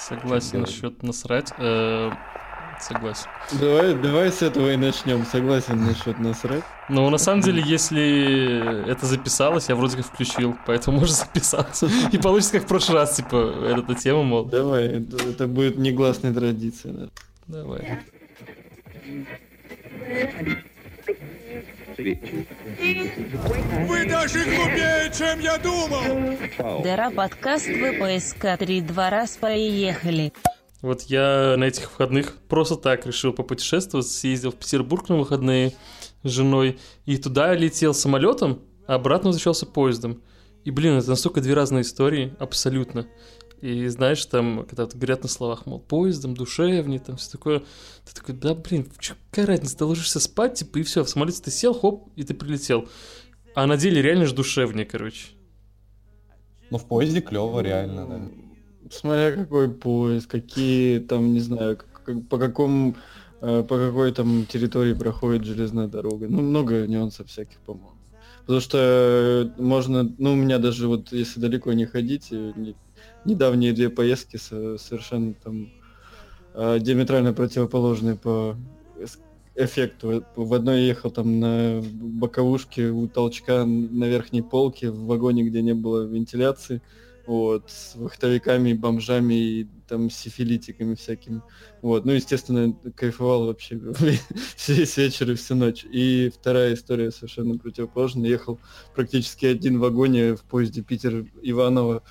Согласен насчет насрать. Э, согласен. Давай, давай с этого и начнем. Согласен насчет насрать. Ну, на самом деле, если это записалось, я вроде как включил, поэтому можно записаться. И получится как в прошлый раз, типа, эта тема, мол. Давай, это, это будет негласной традицией. Да. Давай. Вы даже глупее, чем я думал! Дыра подкаст ВПСК три два раз поехали. Вот я на этих выходных просто так решил попутешествовать, съездил в Петербург на выходные с женой, и туда летел самолетом, а обратно возвращался поездом. И, блин, это настолько две разные истории, абсолютно. И знаешь, там, когда вот говорят на словах, мол, поездом, душевнее, там все такое, ты такой, да, блин, какая разница, ты ложишься спать, типа, и все, в самолете ты сел, хоп, и ты прилетел. А на деле реально же душевнее, короче. Ну, в поезде клево, реально, да. Смотря какой поезд, какие там, не знаю, как, по какому э, по какой там территории проходит железная дорога. Ну, много нюансов всяких, по-моему. Потому что можно, ну, у меня даже вот, если далеко не ходить, не, недавние две поездки совершенно там диаметрально противоположные по эффекту. В одной ехал там на боковушке у толчка на верхней полке в вагоне, где не было вентиляции вот, с вахтовиками, бомжами и там сифилитиками всякими. Вот, ну, естественно, кайфовал вообще весь вечер и всю ночь. И вторая история совершенно противоположная. Ехал практически один в вагоне в поезде Питер-Иваново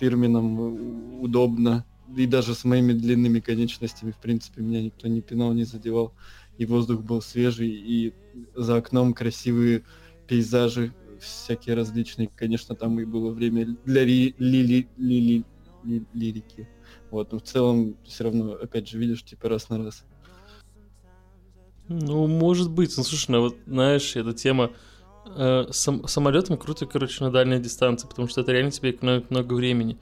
фирменном, удобно. И даже с моими длинными конечностями, в принципе, меня никто не пинал, не задевал. И воздух был свежий, и за окном красивые пейзажи всякие различные. Конечно, там и было время для ли, ли, ли, ли, ли, лирики. Вот, но в целом все равно, опять же, видишь, типа раз на раз. Ну, может быть. Ну, слушай, ну вот, знаешь, эта тема э, сам, самолетом круто, короче, на дальней дистанции, потому что это реально тебе экономит много времени.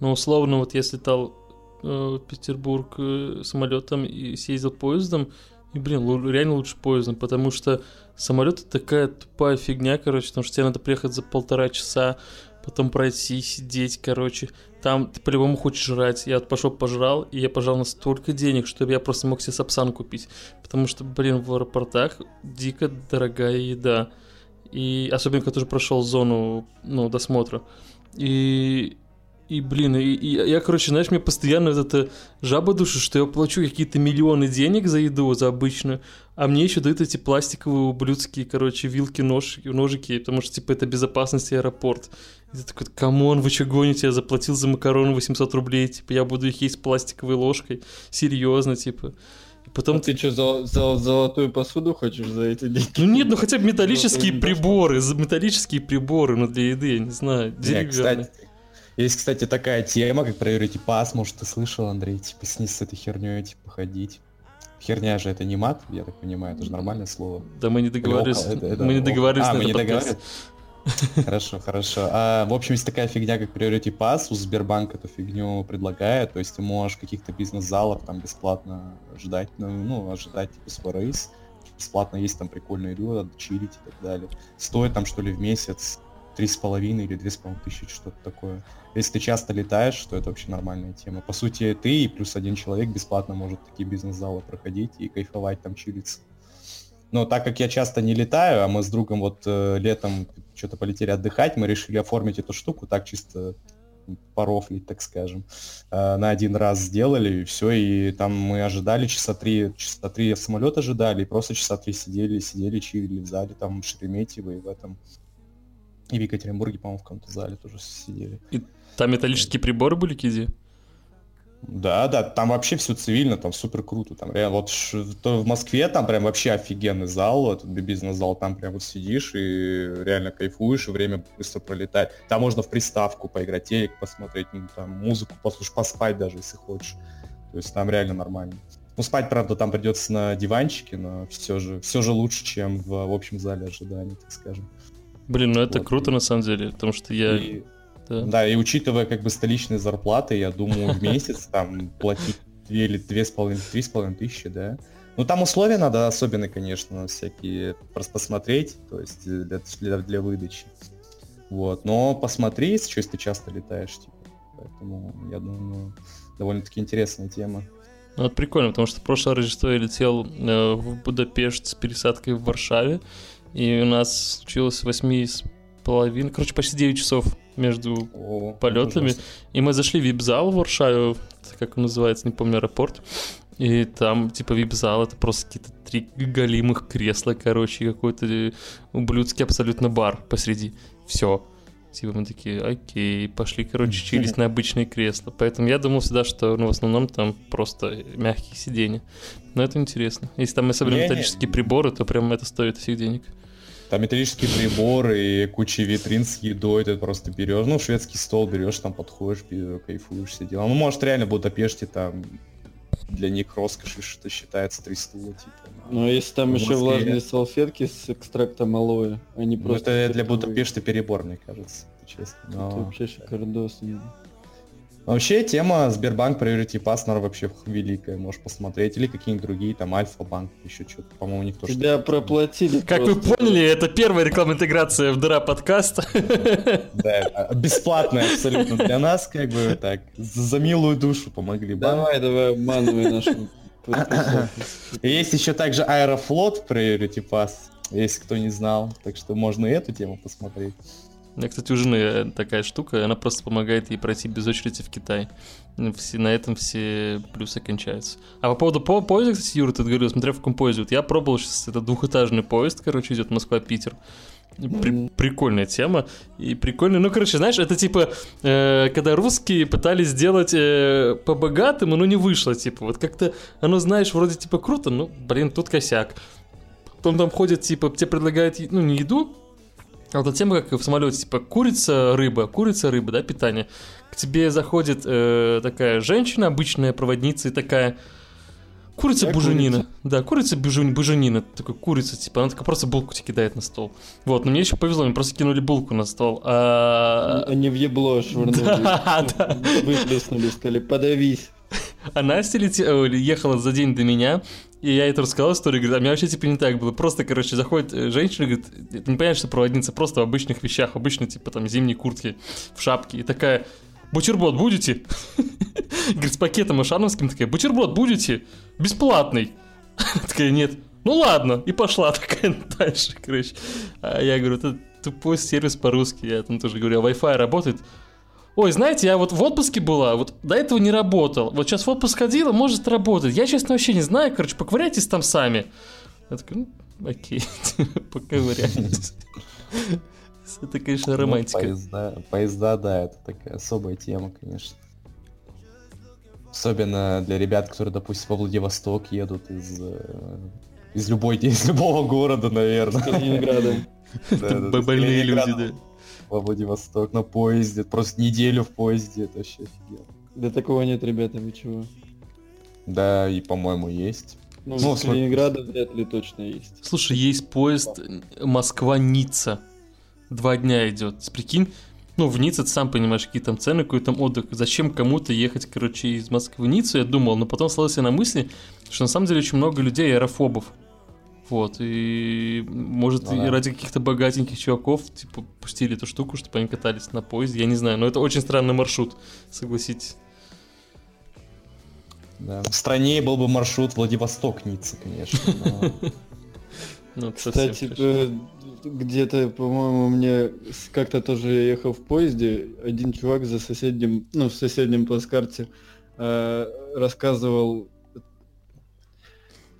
Но условно, вот я слетал э, Петербург э, самолетом и съездил поездом, и, блин, реально лучше поездом, потому что самолет это такая тупая фигня, короче, потому что тебе надо приехать за полтора часа, потом пройти, сидеть, короче. Там ты по-любому хочешь жрать. Я вот пошел пожрал, и я пожал на столько денег, чтобы я просто мог себе сапсан купить. Потому что, блин, в аэропортах дико дорогая еда. И особенно, когда уже прошел зону, ну, досмотра. И и, блин, и, и я, короче, знаешь, мне постоянно вот эта жаба душит, что я плачу какие-то миллионы денег за еду, за обычную, а мне еще дают эти пластиковые ублюдские, короче, вилки, нож, ножики, потому что, типа, это безопасность и аэропорт. И ты такой, come on, вы что гоните, я заплатил за макароны 800 рублей, типа, я буду их есть пластиковой ложкой, серьезно, типа. Потом а ты, ты что, за, за золотую посуду хочешь за эти деньги? Ну нет, ну хотя бы металлические приборы, металлические приборы, ну для еды, я не знаю, деревянные. Есть, кстати, такая тема, как Priority Pass, может, ты слышал, Андрей, типа, снизь с этой херней, типа, ходить. Херня же это не мат, я так понимаю, это же нормальное слово. Да мы не договорились, это, это, мы не договорились а, на мы не договорились? Хорошо, хорошо. А, в общем, есть такая фигня, как Priority Pass. У Сбербанка эту фигню предлагает. То есть ты можешь каких-то бизнес-залов там бесплатно ждать, ну, ну ожидать типа свой рейс. Бесплатно есть там прикольную еду, чилить и так далее. Стоит там что ли в месяц три с половиной или две с половиной тысячи, что-то такое. Если ты часто летаешь, то это вообще нормальная тема. По сути, ты и плюс один человек бесплатно может такие бизнес-залы проходить и кайфовать там, чилиться. Но так как я часто не летаю, а мы с другом вот э, летом что-то полетели отдыхать, мы решили оформить эту штуку так чисто порофлить, так скажем. Э, на один раз сделали, и все, и там мы ожидали часа три, часа три самолет ожидали, и просто часа три сидели, сидели, чилили в зале, там в Шереметьево и в этом и в Екатеринбурге, по-моему, в каком-то зале тоже сидели. И там металлические приборы были, Киди? Да, да, там вообще все цивильно, там супер круто. Там реально, вот то в Москве там прям вообще офигенный зал, этот бизнес-зал, там прям вот сидишь и реально кайфуешь, и время быстро пролетает. Там можно в приставку поиграть, телек посмотреть, ну, там музыку послушать, поспать даже, если хочешь. То есть там реально нормально. Ну, спать, правда, там придется на диванчике, но все же, все же лучше, чем в, в общем зале ожидания, так скажем. Блин, ну это вот. круто на самом деле, потому что я... И, да. да, и учитывая как бы столичные зарплаты, я думаю, в месяц там платить 2 или 2,5-3,5 тысячи, да. Ну там условия надо особенные, конечно, всякие просто посмотреть, то есть для, для, для выдачи. Вот, но посмотри, что если ты часто летаешь, типа. Поэтому я думаю, довольно-таки интересная тема. Ну, вот прикольно, потому что в прошлое Рождество я летел э, в Будапешт с пересадкой в Варшаве, и у нас случилось 8 с половиной, короче, почти 9 часов между О, полетами. И мы зашли в вип-зал в Варшаве, как он называется, не помню, аэропорт. И там, типа, вип-зал, это просто какие-то три голимых кресла, короче, и какой-то э, ублюдский абсолютно бар посреди. Все. Типа мы такие, окей, пошли, короче, чились на обычные кресла. Поэтому я думал всегда, что ну, в основном там просто мягкие сиденья. Но это интересно. Если там особенно Не-не. металлические приборы, то прям это стоит всех денег. Там металлические приборы и куча витрин с едой, ты просто берешь, ну, шведский стол берешь, там подходишь, кайфуешь, все дела. Ну, может, реально Будапеште там для них роскошь, что считается три стула, типа. Ну, а если там еще влажные салфетки с экстрактом алоэ, а не Ну, просто... это для. Будапешта перебор, мне кажется, честно. Это Но- вообще шикардос. Вообще, тема Сбербанк Priority Pass, наверное, вообще великая, можешь посмотреть. Или какие-нибудь другие, там, Альфа-банк, еще что-то, по-моему, никто что Тебя проплатили Как вы просто. поняли, это первая рекламная интеграция в дыра подкаста. Да, это бесплатная абсолютно для нас, как бы так, за милую душу помогли. Давай, давай, обманывай нашу Есть еще также Аэрофлот Priority Pass, если кто не знал, так что можно и эту тему посмотреть. Меня, кстати, у жены такая штука, она просто помогает ей пройти без очереди в Китай. Все, на этом все плюсы кончаются. А по поводу по поезда, кстати, Юра, ты говорил, смотря в каком поезде. Вот я пробовал сейчас, это двухэтажный поезд, короче, идет Москва-Питер. При- прикольная тема. И прикольно, ну, короче, знаешь, это типа, э, когда русские пытались сделать э, по богатому, но не вышло, типа, вот как-то оно, знаешь, вроде типа круто, ну, блин, тут косяк. Потом там ходят, типа, тебе предлагают, ну, не еду, вот эта тема, как в самолете, типа, курица, рыба, курица, рыба, да, питание. К тебе заходит э, такая женщина, обычная проводница, и такая, курица Я буженина. курица. Да, курица бужен- буженина, такой курица, типа, она такая просто булку тебе кидает на стол. Вот, но мне еще повезло, мне просто кинули булку на стол. А... Они в ебло швырнули. Да, да. Выплеснули, сказали, подавись. А Настя лете- э, ехала за день до меня, и я ей рассказал историю, говорит, а у меня вообще типа не так было. Просто, короче, заходит э, женщина, говорит, это не понятно, что проводница, просто в обычных вещах, обычно типа там зимней куртки, в шапке, и такая, бутерброд будете? Говорит, с пакетом ишановским, такая, бутерброд будете? Бесплатный. Такая, нет. Ну ладно, и пошла такая дальше, короче. А я говорю, это тупой сервис по-русски. Я там тоже говорю, а Wi-Fi работает? Ой, знаете, я вот в отпуске была, вот до этого не работал. Вот сейчас в отпуск ходила, может работать. Я, честно, вообще не знаю. Короче, поковыряйтесь там сами. Я такой, ну, окей, поковыряйтесь. Это, конечно, Ну, романтика. поезда, поезда, да, это такая особая тема, конечно. Особенно для ребят, которые, допустим, во Владивосток едут из, э, из, любой, из любого города, наверное. Калининграда. Это Да-да-да, с больные люди, Калининграда да. Во Владивосток на поезде, просто неделю в поезде, это вообще офигенно. Да такого нет, ребята, вы чего? Да, и, по-моему, есть. Ну, Ну, из смотри. Калининграда вряд ли точно есть. Слушай, есть поезд Москва-Ницца. Два дня идет. Прикинь, ну, в Ницце, ты сам понимаешь, какие там цены, какой там отдых. Зачем кому-то ехать, короче, из Москвы в Ниццу, я думал, но потом слался на мысли, что на самом деле очень много людей аэрофобов. Вот, и может Ну и да. ради каких-то богатеньких чуваков, типа, пустили эту штуку, чтобы они катались на поезде, я не знаю, но это очень странный маршрут, согласитесь. Да. В стране был бы маршрут Владивосток-Ницца, конечно. но- Ну, Кстати, э, где-то, по-моему, мне как-то тоже я ехал в поезде, один чувак за соседним, ну, в соседнем плацкарте э, рассказывал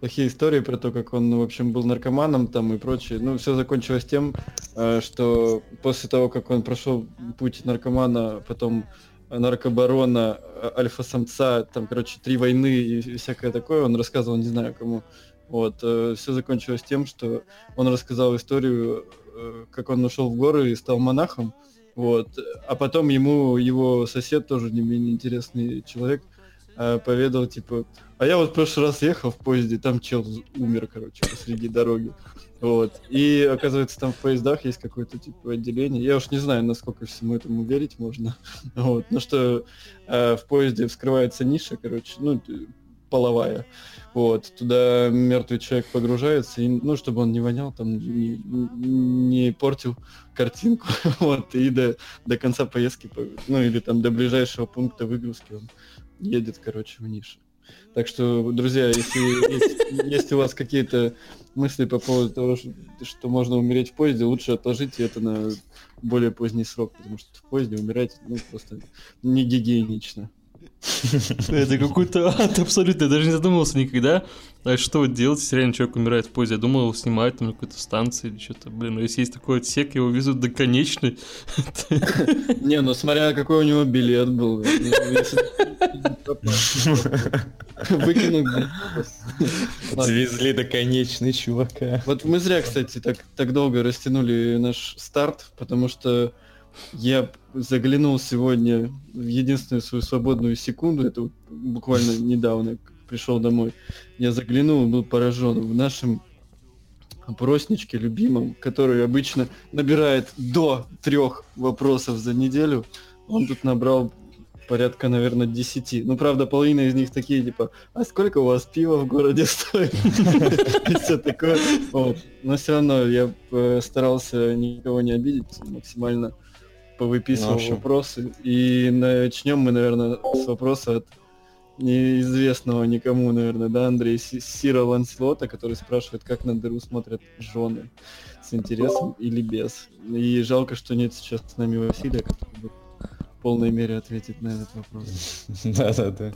плохие истории про то, как он, в общем, был наркоманом там и прочее. Ну, все закончилось тем, э, что после того, как он прошел путь наркомана, потом наркобарона, э, альфа-самца, там, короче, три войны и всякое такое, он рассказывал, не знаю кому. Вот, все закончилось тем, что он рассказал историю, э, как он ушел в горы и стал монахом. Вот, а потом ему его сосед, тоже не менее интересный человек, э, поведал, типа, а я вот в прошлый раз ехал в поезде, там чел умер, короче, посреди дороги. Вот. И оказывается, там в поездах есть какое-то типа отделение. Я уж не знаю, насколько всему этому верить можно. Вот. Ну что э, в поезде вскрывается ниша, короче, ну, половая. Вот. Туда мертвый человек погружается, и, ну, чтобы он не вонял, там не, не портил картинку. Вот. И до, до конца поездки, по- ну или там до ближайшего пункта выгрузки он едет, короче, в нише. Так что, друзья, если есть, есть у вас какие-то мысли по поводу того, что, что можно умереть в поезде, лучше отложите это на более поздний срок, потому что в поезде умирать ну, просто не гигиенично. Это какой-то ад абсолютно. Я даже не задумывался никогда, а что вот делать, если реально человек умирает в поезде. Я думал, его снимают там на какой-то станции или что-то. Блин, ну если есть такой отсек, его везут до конечной. Не, ну смотря какой у него билет был. Выкинуть. Свезли до конечной, чувака. Вот мы зря, кстати, так, так долго растянули наш старт, потому что я заглянул сегодня в единственную свою свободную секунду, это вот буквально недавно пришел домой. Я заглянул, был поражен в нашем опросничке любимом, который обычно набирает до трех вопросов за неделю. Он тут набрал порядка, наверное, 10. Ну, правда, половина из них такие, типа, а сколько у вас пива в городе стоит? Все такое. Но все равно я э, старался никого не обидеть, максимально повыписывал ну, вопросы. И начнем мы, наверное, с вопроса от неизвестного никому, наверное, да, Андрей Сира Ланслота, который спрашивает, как на дыру смотрят жены с интересом или без. И жалко, что нет сейчас с нами Василия, который будет в полной мере ответить на этот вопрос. Да-да-да.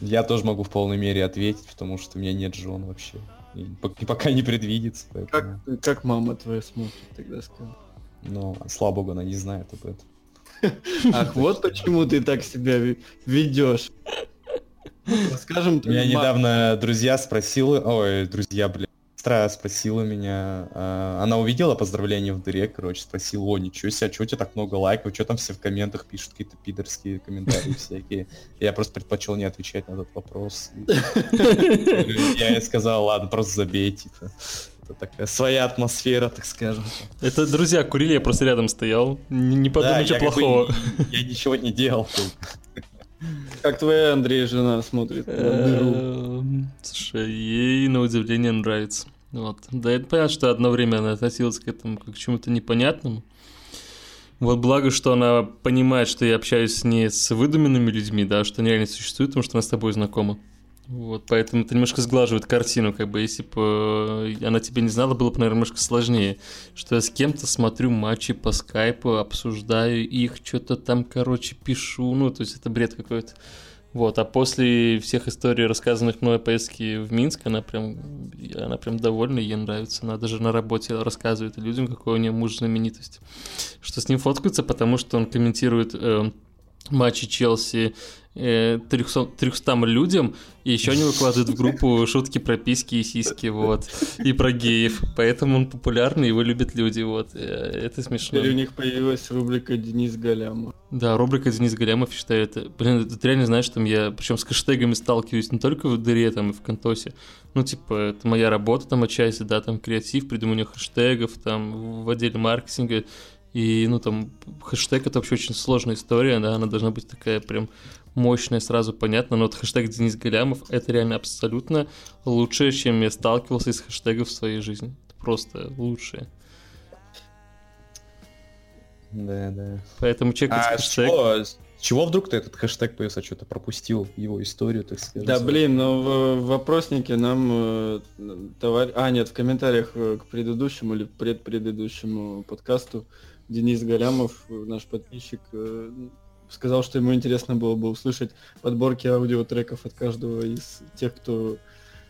Я тоже могу в полной мере ответить, потому что у меня нет жен вообще. И пока не предвидится. Как, как мама твоя смотрит, тогда скажи. Но, слава богу, она не знает об этом. Ах, вот почему ты так себя ведешь. Скажем, Меня недавно друзья спросили, ой, друзья, блин, сестра спросила меня, э, она увидела поздравления в дыре, короче, спросила, о, ничего себе, что у тебя так много лайков, что там все в комментах пишут, какие-то пидорские комментарии всякие. Я просто предпочел не отвечать на этот вопрос. Я ей сказал, ладно, просто забей, типа это такая своя атмосфера, так скажем. Это друзья курили, я просто рядом стоял. Не, не подумай да, ничего плохого. Бы, я ничего не делал. Как твоя, Андрей, жена смотрит эм, Слушай, ей на удивление нравится. Вот. Да, это понятно, что одно время она относилась к этому как к чему-то непонятному. Вот благо, что она понимает, что я общаюсь не с выдуманными людьми, да, что они реально существуют, потому что она с тобой знакома. Вот, поэтому это немножко сглаживает картину, как бы, если бы э, она тебя не знала, было бы, наверное, немножко сложнее. Что я с кем-то смотрю матчи по скайпу, обсуждаю их, что-то там, короче, пишу, ну, то есть это бред какой-то. Вот, а после всех историй, рассказанных мной о поездке в Минск, она прям, она прям довольна, ей нравится. Она даже на работе рассказывает людям, какой у нее муж знаменитость. Что с ним фоткаются, потому что он комментирует э, матчи Челси 300, 300 людям, и еще они выкладывают в группу шутки про письки и сиськи, вот, и про геев. Поэтому он популярный, его любят люди, вот. Э, это смешно. Теперь у них появилась рубрика Денис Галямов. Да, рубрика Денис Галямов, считаю, это... Блин, ты реально знаешь, там я, причем с хэштегами сталкиваюсь не только в дыре, там, и в Контосе. Ну, типа, это моя работа там отчасти, да, там креатив, придумывание хэштегов, там, в отделе маркетинга. И, ну, там, хэштег — это вообще очень сложная история, да, она должна быть такая прям мощная, сразу понятно, но вот хэштег Денис Галямов — это реально абсолютно лучшее, чем я сталкивался из хэштегов в своей жизни. Это просто лучшее. Да, да. Поэтому чекать а хэштег... Чего, чего вдруг ты этот хэштег появился? Что-то пропустил его историю, так сказать? Да, блин, но в, в вопроснике нам э, товарищ... А, нет, в комментариях э, к предыдущему или предпредыдущему подкасту Денис Галямов, наш подписчик, э, сказал, что ему интересно было бы услышать подборки аудиотреков от каждого из тех, кто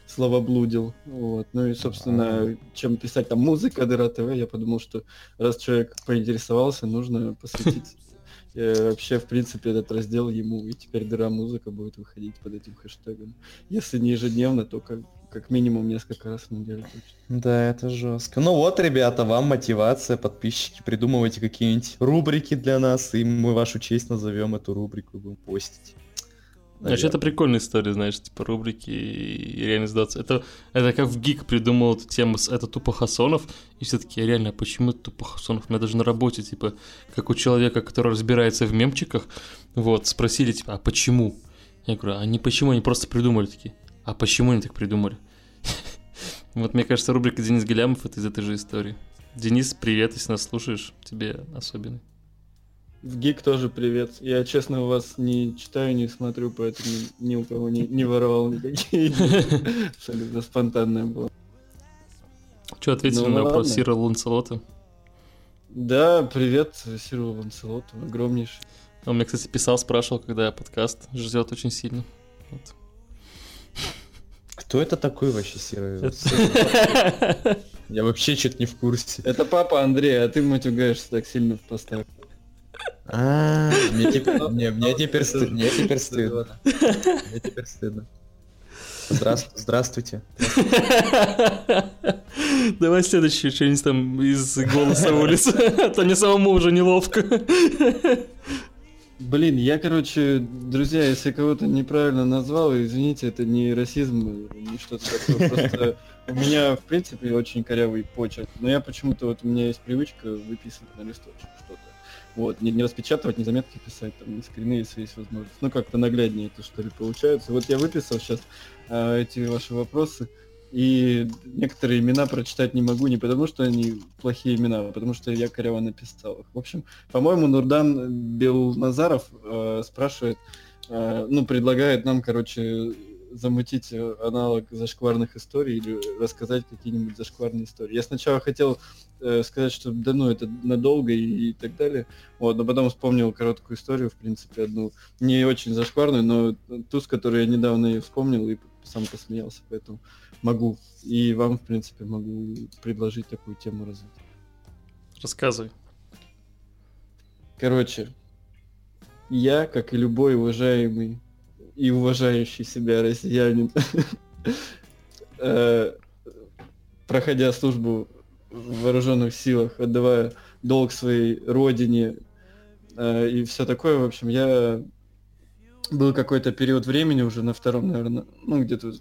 словоблудил. Вот. Ну и, собственно, чем писать там музыка, Дыра ТВ, я подумал, что раз человек поинтересовался, нужно посвятить э, вообще, в принципе, этот раздел ему, и теперь Дыра музыка будет выходить под этим хэштегом. Если не ежедневно, то как как минимум несколько раз в неделю точно. Да, это жестко. Ну вот, ребята, вам мотивация, подписчики, придумывайте какие-нибудь рубрики для нас, и мы вашу честь назовем эту рубрику и будем постить. Значит, это прикольная история, знаешь, типа рубрики и реально сдаться. Это, это как в ГИК придумал эту тему, с, это тупо Хасонов, и все таки реально, а почему это тупо Хасонов? У меня даже на работе, типа, как у человека, который разбирается в мемчиках, вот, спросили, типа, а почему? Я говорю, а не почему, они просто придумали такие. А почему они так придумали? Вот мне кажется, рубрика Денис Галямов это из этой же истории. Денис, привет, если нас слушаешь, тебе особенный. В ГИК тоже привет. Я, честно, вас не читаю, не смотрю, поэтому ни у кого не, не воровал никакие. Абсолютно спонтанное было. Что ответили Ну, на вопрос. Сира Ланселота? Да, привет, Сиру Ланселоту, огромнейший. Он мне, кстати, писал, спрашивал, когда подкаст ждет очень сильно. Вот. Кто это такой вообще серый? Я вообще что-то не в курсе. Это папа Андрей, а ты матюгаешься так сильно в постах. А, мне теперь, не, мне теперь стыдно. Мне теперь стыдно. Мне теперь стыдно. Здравствуйте. Здравствуйте. Давай следующее что-нибудь там из голоса улицы. А то мне самому уже неловко. Блин, я, короче, друзья, если кого-то неправильно назвал, извините, это не расизм, не что-то такое, просто у меня, в принципе, очень корявый почерк, но я почему-то, вот у меня есть привычка выписывать на листочек что-то. Вот, не, не распечатывать, не заметки писать, там, не скрины, если есть возможность. Ну, как-то нагляднее это, что ли, получается. Вот я выписал сейчас эти ваши вопросы, и некоторые имена прочитать не могу не потому, что они плохие имена, а потому что я коряво написал их. В общем, по-моему, Нурдан Белназаров э, спрашивает, э, ну, предлагает нам, короче, замутить э, аналог зашкварных историй или рассказать какие-нибудь зашкварные истории. Я сначала хотел э, сказать, что да ну это надолго и, и так далее, вот, но потом вспомнил короткую историю, в принципе, одну не очень зашкварную, но ту, с которой я недавно ее вспомнил и сам посмеялся, поэтому могу. И вам, в принципе, могу предложить такую тему развить. Рассказывай. Короче, я, как и любой уважаемый и уважающий себя россиянин, э, проходя службу в вооруженных силах, отдавая долг своей родине э, и все такое, в общем, я был какой-то период времени уже на втором, наверное, ну где-то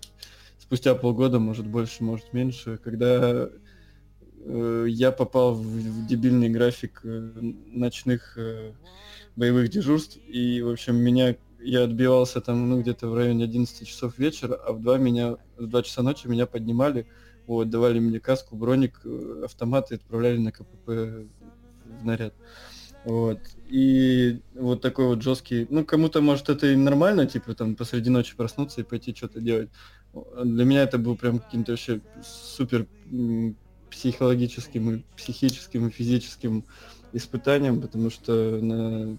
спустя полгода, может больше, может меньше, когда э, я попал в, в дебильный график э, ночных э, боевых дежурств, и, в общем, меня я отбивался там, ну, где-то в районе 11 часов вечера, а в 2 меня, в 2 часа ночи меня поднимали, вот, давали мне каску, броник, э, автомат и отправляли на КПП в наряд. Вот. И вот такой вот жесткий. Ну, кому-то, может, это и нормально, типа, там, посреди ночи проснуться и пойти что-то делать. Для меня это был прям каким-то вообще супер психологическим и психическим и физическим испытанием, потому что на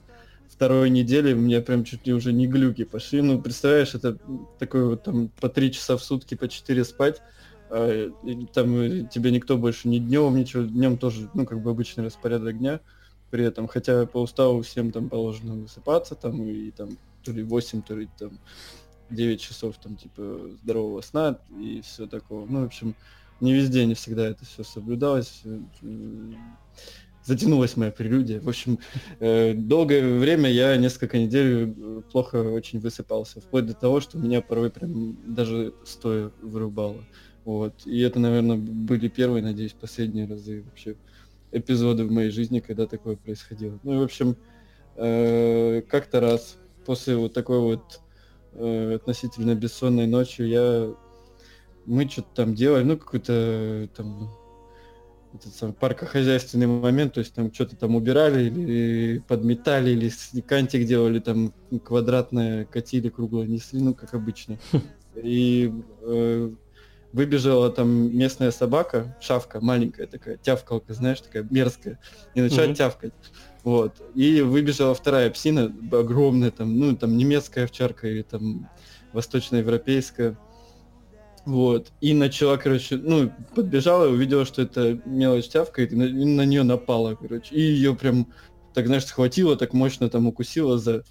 второй неделе у меня прям чуть ли уже не глюки пошли. Ну, представляешь, это такой вот там по три часа в сутки, по четыре спать, а, и там тебе никто больше не днем, ничего, днем тоже, ну, как бы обычный распорядок дня при этом, хотя по уставу всем там положено высыпаться, там, и там то ли 8, то ли там 9 часов там типа здорового сна и все такого. Ну, в общем, не везде, не всегда это все соблюдалось. э, Затянулась моя прелюдия. В общем, э, долгое время я несколько недель э, плохо очень высыпался, вплоть до того, что меня порой прям даже стоя вырубало. Вот. И это, наверное, были первые, надеюсь, последние разы вообще эпизоды в моей жизни, когда такое происходило. Ну и, в общем, э, как-то раз после вот такой вот э, относительно бессонной ночью я... Мы что-то там делали, ну, какой-то э, там этот самый паркохозяйственный момент, то есть там что-то там убирали или подметали, или кантик делали, там квадратное катили, круглое несли, ну, как обычно. И э, выбежала там местная собака, шавка, маленькая такая, тявкалка, знаешь, такая мерзкая, и начала Мгм. тявкать. Вот. И выбежала вторая псина, огромная, там, ну, там немецкая овчарка или там восточноевропейская. Вот. И начала, короче, ну, подбежала и увидела, что это мелочь тявкает, и на, и на нее напала, короче. И ее прям, так, знаешь, схватила, так мощно там укусила за,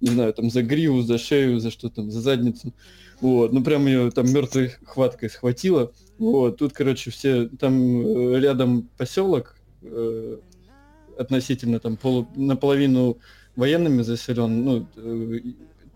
не знаю, там, за гриву, за шею, за что там, за задницу. Вот, ну прям ее там мертвой хваткой схватила. Вот, тут, короче, все, там э, рядом поселок, э, относительно там полу, наполовину военными заселен, ну, э,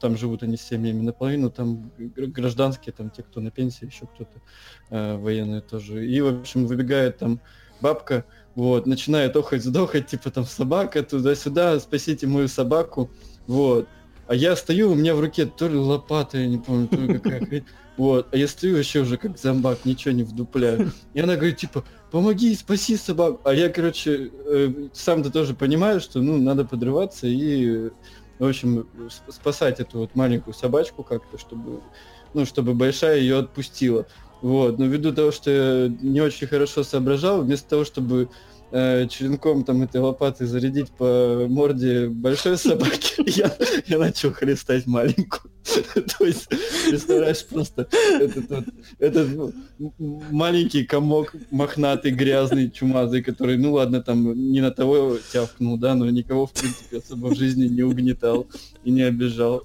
там живут они с семьями, наполовину там гр- гражданские, там те, кто на пенсии, еще кто-то э, военные тоже. И, в общем, выбегает там бабка, вот, начинает охать, сдохать, типа там собака туда-сюда, спасите мою собаку, вот. А я стою, у меня в руке то ли лопата, я не помню, то ли какая хрень. Вот, а я стою вообще уже как зомбак, ничего не вдупляю. И она говорит, типа, помоги, спаси собаку. А я, короче, э, сам-то тоже понимаю, что, ну, надо подрываться и, в общем, спасать эту вот маленькую собачку как-то, чтобы, ну, чтобы большая ее отпустила. Вот, но ввиду того, что я не очень хорошо соображал, вместо того, чтобы э, черенком там этой лопатой зарядить по морде большой собаки, я, я начал хлестать маленькую. То есть, представляешь, просто этот, вот- этот ну, маленький комок мохнатый, грязный, чумазый, который, ну ладно, там не на того тявкнул, да, но никого, в принципе, особо в жизни не угнетал и не обижал.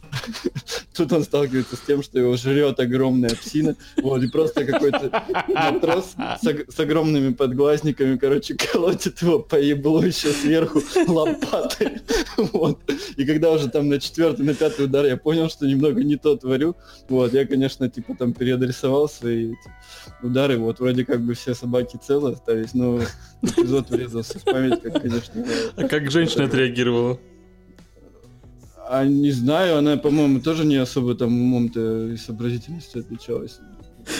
Тут он сталкивается с тем, что его жрет огромная псина, вот, и просто какой-то матрос с, с огромными подглазниками, короче, колотит его по еблу еще сверху лопатой, вот. И когда уже там на четвертый, на пятый удар я понял, что немного не то творю, вот, я, конечно, типа там переадресовал свои эти удары, вот, вроде как бы все собаки целы остались, но эпизод врезался в память, как, конечно, А как женщина отреагировала? а не знаю, она, по-моему, тоже не особо там умом-то и сообразительностью отличалась.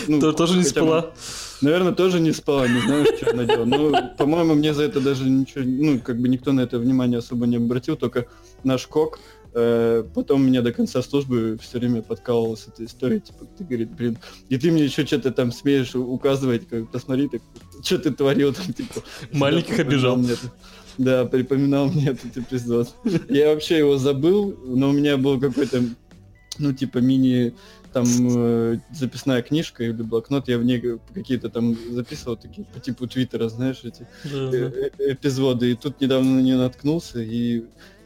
Ну, То- Тоже не спала? Наверное, тоже не спала, не знаю, что она делала. Ну, по-моему, мне за это даже ничего, ну, как бы никто на это внимание особо не обратил, только наш кок э, потом меня до конца службы все время подкалывал с этой историей, типа, ты, говорит, блин, и ты мне еще что-то там смеешь указывать, как, посмотри, так, что ты творил там, типа. Маленьких обижал. мне это. Да, припоминал мне этот эпизод. Я вообще его забыл, но у меня был какой-то, ну, типа, мини там э, записная книжка или блокнот, я в ней какие-то там записывал такие по типу твиттера, знаешь, эти Да, э, да. э, эпизоды. И тут недавно на нее наткнулся и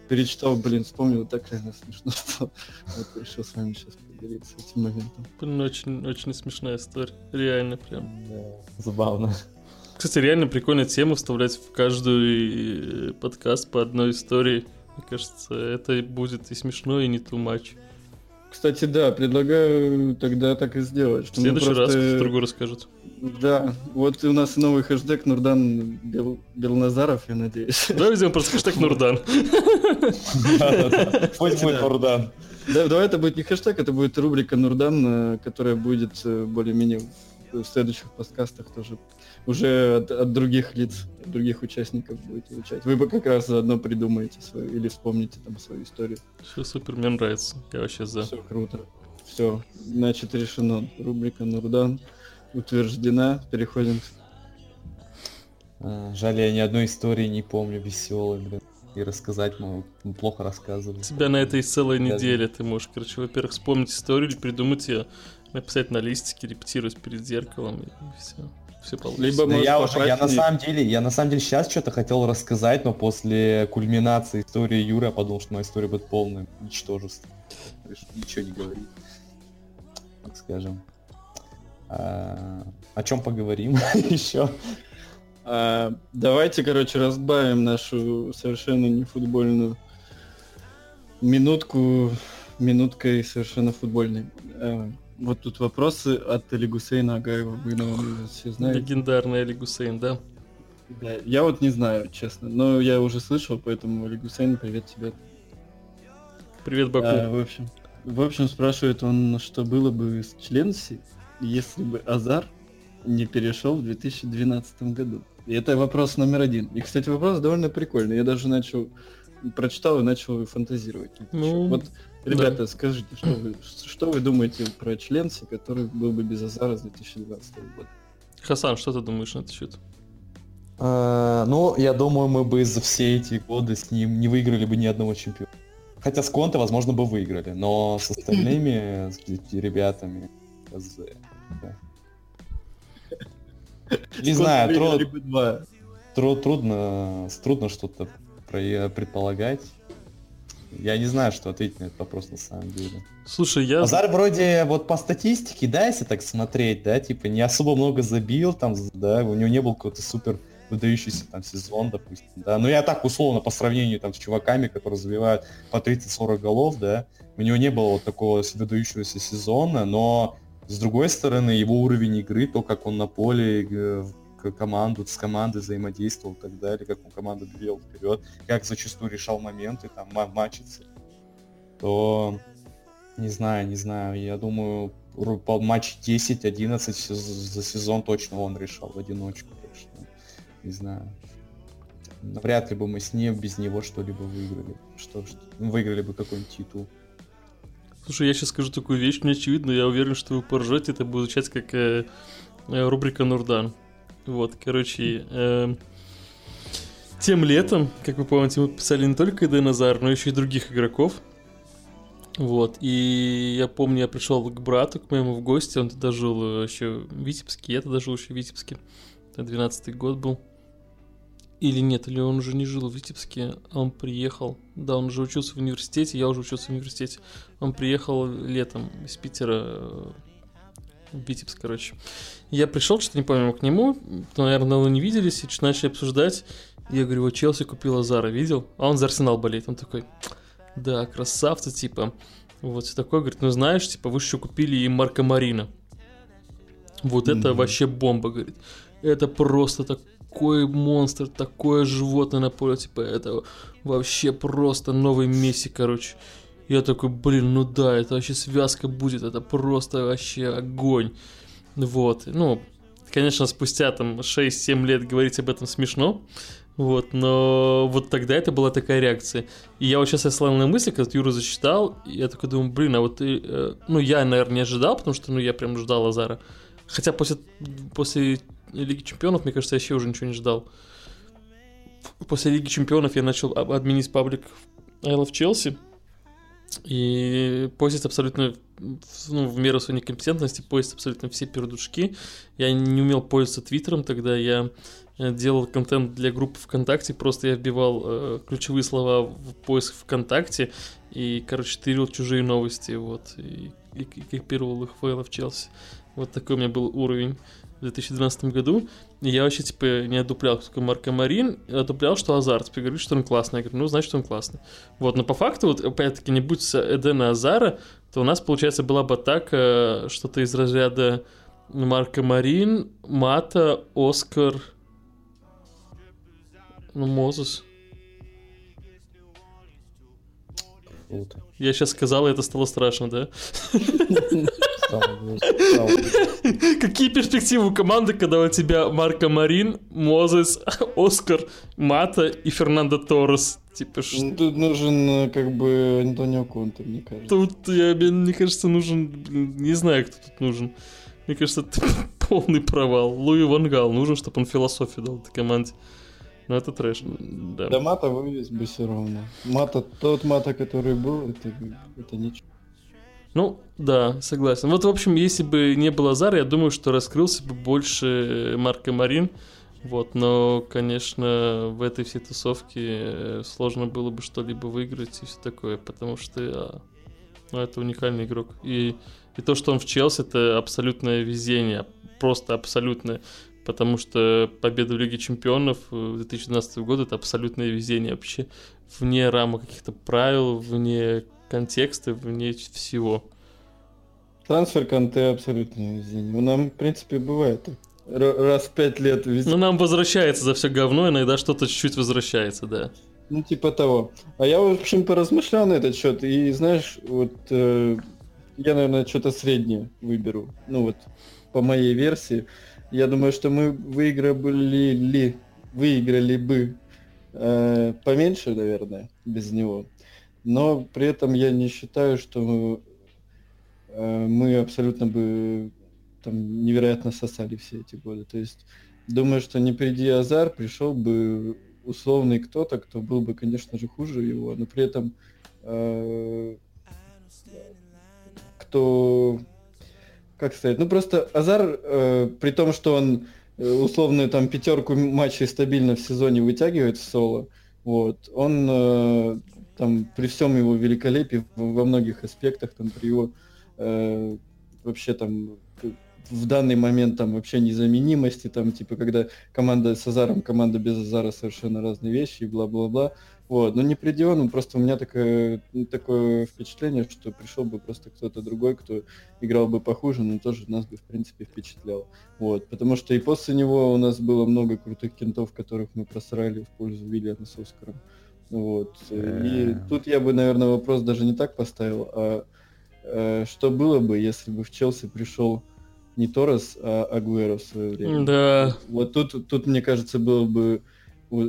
перечитал, блин, вспомнил, так реально смешно стало. Вот решил с вами сейчас поделиться этим моментом. Блин, очень, очень смешная история. Реально прям. Да, забавно. Кстати, реально прикольная тема вставлять в каждый э, подкаст по одной истории. Мне кажется, это будет и смешно, и не too much. Кстати, да, предлагаю тогда так и сделать. В что мы следующий раз просто- кто-то другой расскажет. Да, вот у нас новый хэштег Нурдан Бел... Белназаров, я надеюсь. Давай возьмем просто хэштег Нурдан. Пусть будет Нурдан. Да, давай это будет не хэштег, это будет рубрика Нурдан, э, которая будет э, более-менее в в следующих подкастах тоже уже от, от других лиц, от других участников будет звучать. Вы бы как раз заодно придумаете свою или вспомните там свою историю. Все супер, мне нравится. Я вообще за. Все круто. Все, значит решено. Рубрика Нурдан утверждена. Переходим к А, Жаль, я ни одной истории не помню веселой, блин. И рассказать могу. Ну, Плохо рассказываю. У тебя на этой целой Да. неделе ты можешь, короче, во-первых, вспомнить историю или придумать ее, написать на листике, репетировать перед зеркалом, и все. Все. Либо Да я уже, я на самом деле, я на самом деле сейчас что-то хотел рассказать, но после кульминации истории Юры я подумал, что моя история будет полным ничтожеством. Решил ничего не говорить. Так скажем. А, о чем поговорим еще? А, давайте, короче, разбавим нашу совершенно не футбольную минутку минуткой совершенно футбольной. Вот тут вопросы от Али Гусейна Агаева. Вы, наверное, все знаете. Легендарный Али Гусейн, да? Да, я вот не знаю, честно. Но я уже слышал, поэтому, Али Гусейн, привет тебе. Привет, Баку. А, в общем, в общем, спрашивает он, что было бы с Челенси, если бы Азар не перешел в 2012 году. И это вопрос номер один. И, кстати, вопрос довольно прикольный. Я даже начал прочитал и начал фантазировать. Ну, вот, ребята, скажите, что вы, что вы думаете про Членси, который был бы без Азара с 2012 года? Хасан, что ты думаешь на этот счет? А, Ну, я думаю, мы бы за все эти годы с ним не выиграли бы ни одного чемпиона. Хотя с Конте, возможно, бы выиграли, но с остальными с ребятами... да. Не знаю, Выиграли тру- бы два. тру- трудно, трудно что-то предполагать. Я не знаю, что ответить на этот вопрос на самом деле. Слушай, я... Азар вроде вот по статистике, да, если так смотреть, да, типа не особо много забил, там, да, у него не был какой-то супер выдающийся там сезон, допустим, да, но я так условно по сравнению там с чуваками, которые забивают по 30-40 голов, да, у него не было вот такого выдающегося сезона, но с другой стороны его уровень игры, то, как он на поле команду, с командой взаимодействовал и так далее, как он команду двигал вперед, как зачастую решал моменты, там, ма- матчи то не знаю, не знаю, я думаю, матч 10-11 сез- за сезон точно он решал в одиночку. так не знаю. Вряд ли бы мы с ним без него что-либо выиграли. Что, что- выиграли бы какой-нибудь титул. Слушай, я сейчас скажу такую вещь, мне очевидно, я уверен, что вы поржете, это будет звучать как э, э, рубрика Нурдан. Вот, короче, э, тем летом, как вы помните, мы писали не только Эден Азар, но еще и других игроков. Вот, и я помню, я пришел к брату, к моему в гости, он тогда жил еще в Витебске, я тогда жил еще в Витебске. Это 12 год был. Или нет, или он уже не жил в Витебске, он приехал. Да, он уже учился в университете, я уже учился в университете. Он приехал летом из Питера э, в Витебск, короче. Я пришел, что-то не помню, к нему, наверное, давно не виделись, и что начали обсуждать. Я говорю, вот Челси купил Азара, видел? А он за Арсенал болеет. Он такой, да, красавцы, типа. Вот все такое. Говорит, ну знаешь, типа, вы еще купили и Марка Марина. Вот это Мгм. вообще бомба, говорит. Это просто такой монстр, такое животное на поле, типа, это вообще просто новый Месси, короче. Я такой, блин, ну да, это вообще связка будет, это просто вообще огонь. Вот, ну, конечно, спустя там 6-7 лет говорить об этом смешно, вот, но вот тогда это была такая реакция. И я вот сейчас ослал на мысли, когда Юра зачитал, я такой думаю, блин, а вот ты, э, ну, я, наверное, не ожидал, потому что, ну, я прям ждал Азара. Хотя после, после Лиги Чемпионов, мне кажется, я вообще уже ничего не ждал. После Лиги Чемпионов я начал админить паблик I Love Chelsea. И постить абсолютно, ну, в меру своей некомпетентности, постить абсолютно все пердушки. Я не умел пользоваться Твиттером, тогда я э, делал контент для группы ВКонтакте, просто я вбивал э, ключевые слова в поиск ВКонтакте и, короче, тырил чужие новости, вот, и, и, и копировал их в I Love Chelsea. Вот такой у меня был уровень в 2012 году. И я вообще, типа, не одуплял, кто такой Марко Марин, одуплял, что Азар. Типа, говорит, что он классный. Я говорю, ну, значит, он классный. Вот, но по факту, вот, опять-таки, не будь Эдена Азара, то у нас, получается, была бы атака что-то из разряда Марко Марин, Мата, Оскар, ну, Мозес. Круто. Я сейчас сказал, и это стало страшно, да? Бы. Какие перспективы у команды, когда у тебя Марко Марин, Мозес, Оскар, Мата и Фернандо Торрес? Типа, что Ну, Тут нужен э, как бы Антонио Конте, мне кажется. тут, я, мне, кажется, нужен... Не знаю, кто тут нужен. Мне кажется, это полный провал. Луи Ван Гал нужен, чтобы он философию дал этой команде. Но это трэш. Да. Да мата вывез бы все равно. Мата, тот мата, который был, это, это ничего. Ну, да, согласен. Вот, в общем, если бы не было Азара, я думаю, что раскрылся бы больше Марко Марин. Вот, но, конечно, в этой всей тусовке э, сложно было бы что-либо выиграть и все такое, потому что а, ну, это уникальный игрок. И, и то, что он в Челси, это абсолютное везение, просто абсолютное. Потому что победа в Лиге Чемпионов э, 2012 года это абсолютное везение вообще вне рамок каких-то правил, вне контекста, вне всего. Трансфер Канте абсолютно везение. Ну, Нам, в принципе, бывает. раз в пять лет везде. Ну, нам возвращается за все говно, иногда что-то чуть-чуть возвращается, да. Ну, типа того. А я, в общем, поразмышлял на этот счет, и знаешь, вот э, я, наверное, что-то среднее выберу. Ну вот, по моей версии. Я думаю, что мы выиграли ли, выиграли бы э, поменьше, наверное, без него. Но при этом я не считаю, что э, мы абсолютно бы там невероятно сосали все эти годы. То есть думаю, что не приди Азар, пришел бы условный кто-то, кто был бы, конечно же, хуже его, но при этом э, кто, как сказать, ну просто Азар, э, при том, что он э, условную там пятерку матчей стабильно в сезоне вытягивает в соло, вот, он там при всем его великолепии во многих аспектах, там при его э, вообще там к- в данный момент там вообще незаменимости, там типа когда команда с Азаром, команда без Азара совершенно разные вещи и бла-бла-бла. Вот, но не приди он, просто у меня такое, такое впечатление, что пришел бы просто кто-то другой, кто играл бы похуже, но тоже нас бы, в принципе, впечатлял. Вот, потому что и после него у нас было много крутых кентов, которых мы просрали в пользу Виллиана с Оскаром. Вот. И Э. тут я бы, наверное, вопрос даже не так поставил, а э, что было бы, если бы в Челси пришел не Торрес, а Агуэро в свое время? Да. Вот тут, тут, мне кажется, было бы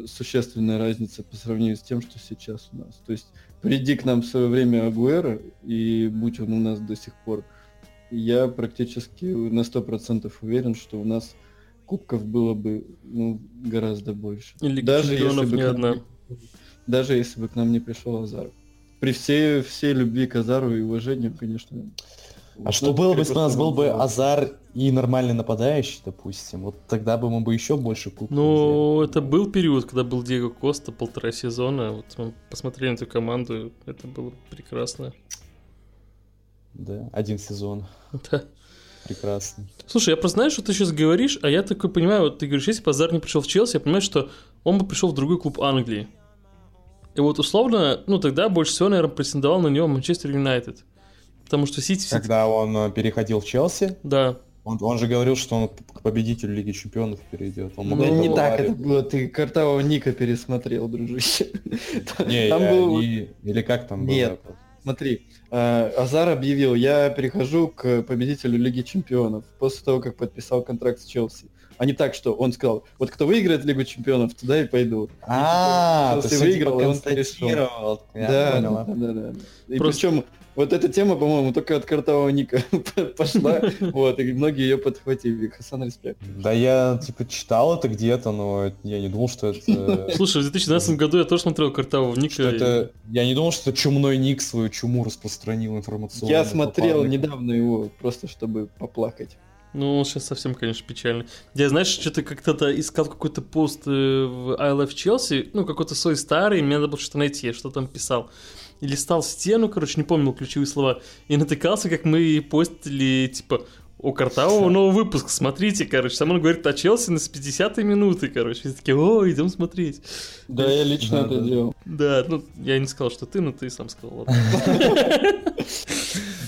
существенная разница по сравнению с тем, что сейчас у нас. То есть приди к нам в свое время Агуэро, и будь он у нас до сих пор, я практически на 100% уверен, что у нас кубков было бы ну, гораздо больше. И Даже если бы нам одна. Даже если бы к нам не пришел Азар. При всей, всей любви к Азару и уважению, конечно. А что было бы, если у нас был бы Азар? И нормальный нападающий, допустим? Вот тогда бы мы бы еще больше кубков Ну, это был период, когда был Диего Коста, полтора сезона. Вот мы посмотрели на эту команду, это было прекрасно. Да, один сезон. Да. Прекрасно. Слушай, я просто знаю, что ты сейчас говоришь, а я такой понимаю, вот ты говоришь, если бы Азар не пришел в Челси, я понимаю, что он бы пришел в другой клуб Англии. И вот условно, ну тогда больше всего, наверное, претендовал на него Манчестер Юнайтед. Потому что Сити... Когда он э, переходил в Челси, Да. он, он же говорил, что он к победителю Лиги Чемпионов перейдет. Он Ну, не так это было, ты картавого Ника пересмотрел, дружище. Не, Там я был- не- Или как там Нет. было? Смотри, э, Азар объявил, я перехожу к победителю Лиги Чемпионов после того, как подписал контракт с Челси. А не так, что он сказал, вот кто выиграет Лигу Чемпионов, туда и пойду. А, выиграл, типа, и он. Я да, понял, да, да. И Просто- причем вот эта тема, по-моему, только от картавого Ника пошла, вот, и многие ее подхватили. Хасан, респект. Да я, типа, читал это где-то, но я не думал, что это... Слушай, в 2012 году я тоже смотрел Картавого Ника. Это... Я не думал, что чумной ник свою чуму распространил информационную. Я смотрел недавно его, просто чтобы поплакать. Ну, он сейчас совсем, конечно, печально. Я, знаешь, что-то как-то искал какой-то пост э, в I Love Chelsea, ну, какой-то свой старый, мне надо было что-то найти, я что там писал. И листал стену, короче, не помнил ключевые слова, и натыкался, как мы постили, типа, у Картавого новый выпуск, смотрите, короче. Сам он говорит о Челси на с 50 минуты, короче. Все такие, о, идем смотреть. Да, я лично Да, это да. делал. Да, ну, я не сказал, что ты, но ты сам сказал. ладно.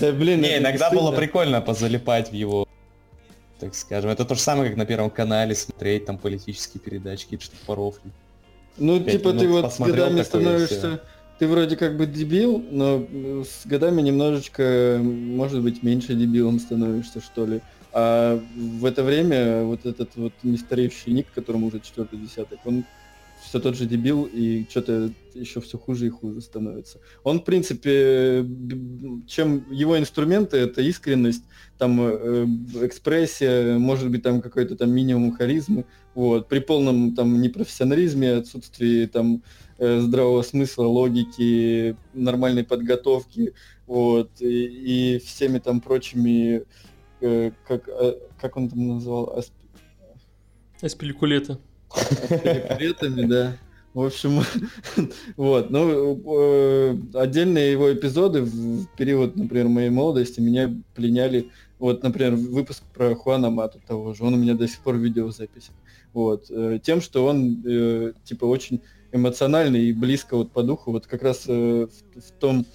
Да, блин, Не, иногда было прикольно позалипать в его, так скажем. Это то же самое, как на Первом канале смотреть там политические передачи, какие-то что-то по рофлю. Ну, Пять типа, ты минут вот с годами становишься... Ты вроде как бы дебил, но э, с годами немножечко, может быть, меньше дебилом становишься, что ли. А в это время вот этот вот нестареющий ник, которому уже четвертый десяток, он все тот же дебил, и что-то еще все хуже и хуже становится. Он, в принципе, чем его инструменты, это искренность, там э, экспрессия, может быть, там какой-то там минимум харизмы, вот, при полном там непрофессионализме, отсутствии там э, здравого смысла, логики, нормальной подготовки, вот, и, и всеми там прочими, э, как, э, как он там назвал, асп- Эспеликулета. Перепретами, да. В общем, вот, ну, э, отдельные его эпизоды в период, например, моей молодости меня пленяли, вот, например, выпуск про Хуана Мату того же, он у меня до сих пор в видеозаписи, вот, э, тем, что он, э, типа, очень эмоциональный и близко вот по духу, вот как раз в, том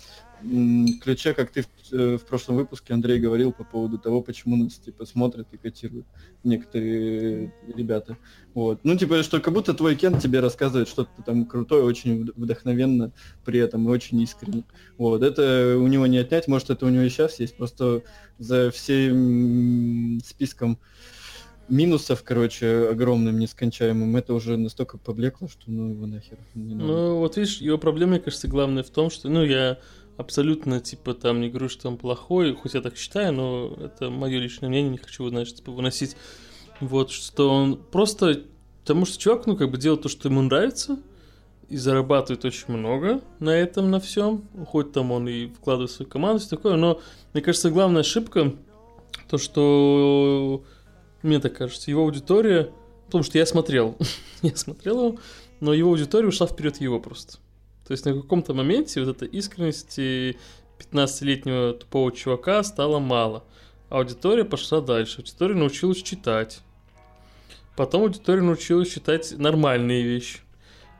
ключе, как ты в, э, в прошлом выпуске, Андрей, говорил по поводу того, почему нас, типа, смотрят и котируют некоторые ребята. Вот. Ну, типа, что как будто твой Кен тебе рассказывает что-то там крутое, очень вд- вдохновенно при этом и очень искренне. Вот. Это у него не отнять, может, это у него и сейчас есть, просто за всем списком минусов, короче, огромным, нескончаемым, это уже настолько поблекло, что ну его нахер. Ну, вот видишь, его проблема, мне кажется, главная в том, что, ну, я абсолютно, типа, там не говорю, что он плохой, хоть я так считаю, но это мое личное мнение, не хочу, значит, типа, выносить. Вот, что он просто... Потому что чувак, ну, как бы делает то, что ему нравится, и зарабатывает очень много на этом, на всем. Хоть там он и вкладывает в свою команду, и всё такое, но, мне кажется, главная ошибка, то, что мне так кажется, его аудитория, потому что я смотрел, я смотрел его, но его аудитория ушла вперед его просто. То есть на каком-то моменте вот этой искренности 15-летнего тупого чувака стало мало. А аудитория пошла дальше. Аудитория научилась читать. Потом аудитория научилась читать нормальные вещи.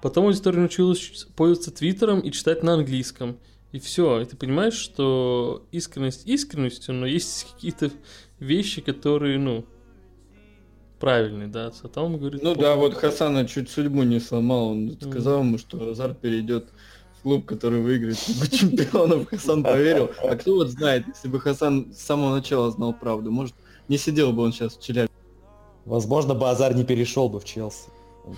Потом аудитория научилась пользоваться твиттером и читать на английском. И все. И ты понимаешь, что искренность искренностью, но есть какие-то вещи, которые, ну, правильный, да. А там он говорит... Ну да, вот Хасана чуть судьбу не сломал. Он сказал ему, что Азар перейдет в клуб, который выиграет Лигу чемпионов. Хасан поверил. А кто вот знает, если бы Хасан с самого начала знал правду, может, не сидел бы он сейчас в Челябинске. Возможно, бы Азар не перешел бы в Челси.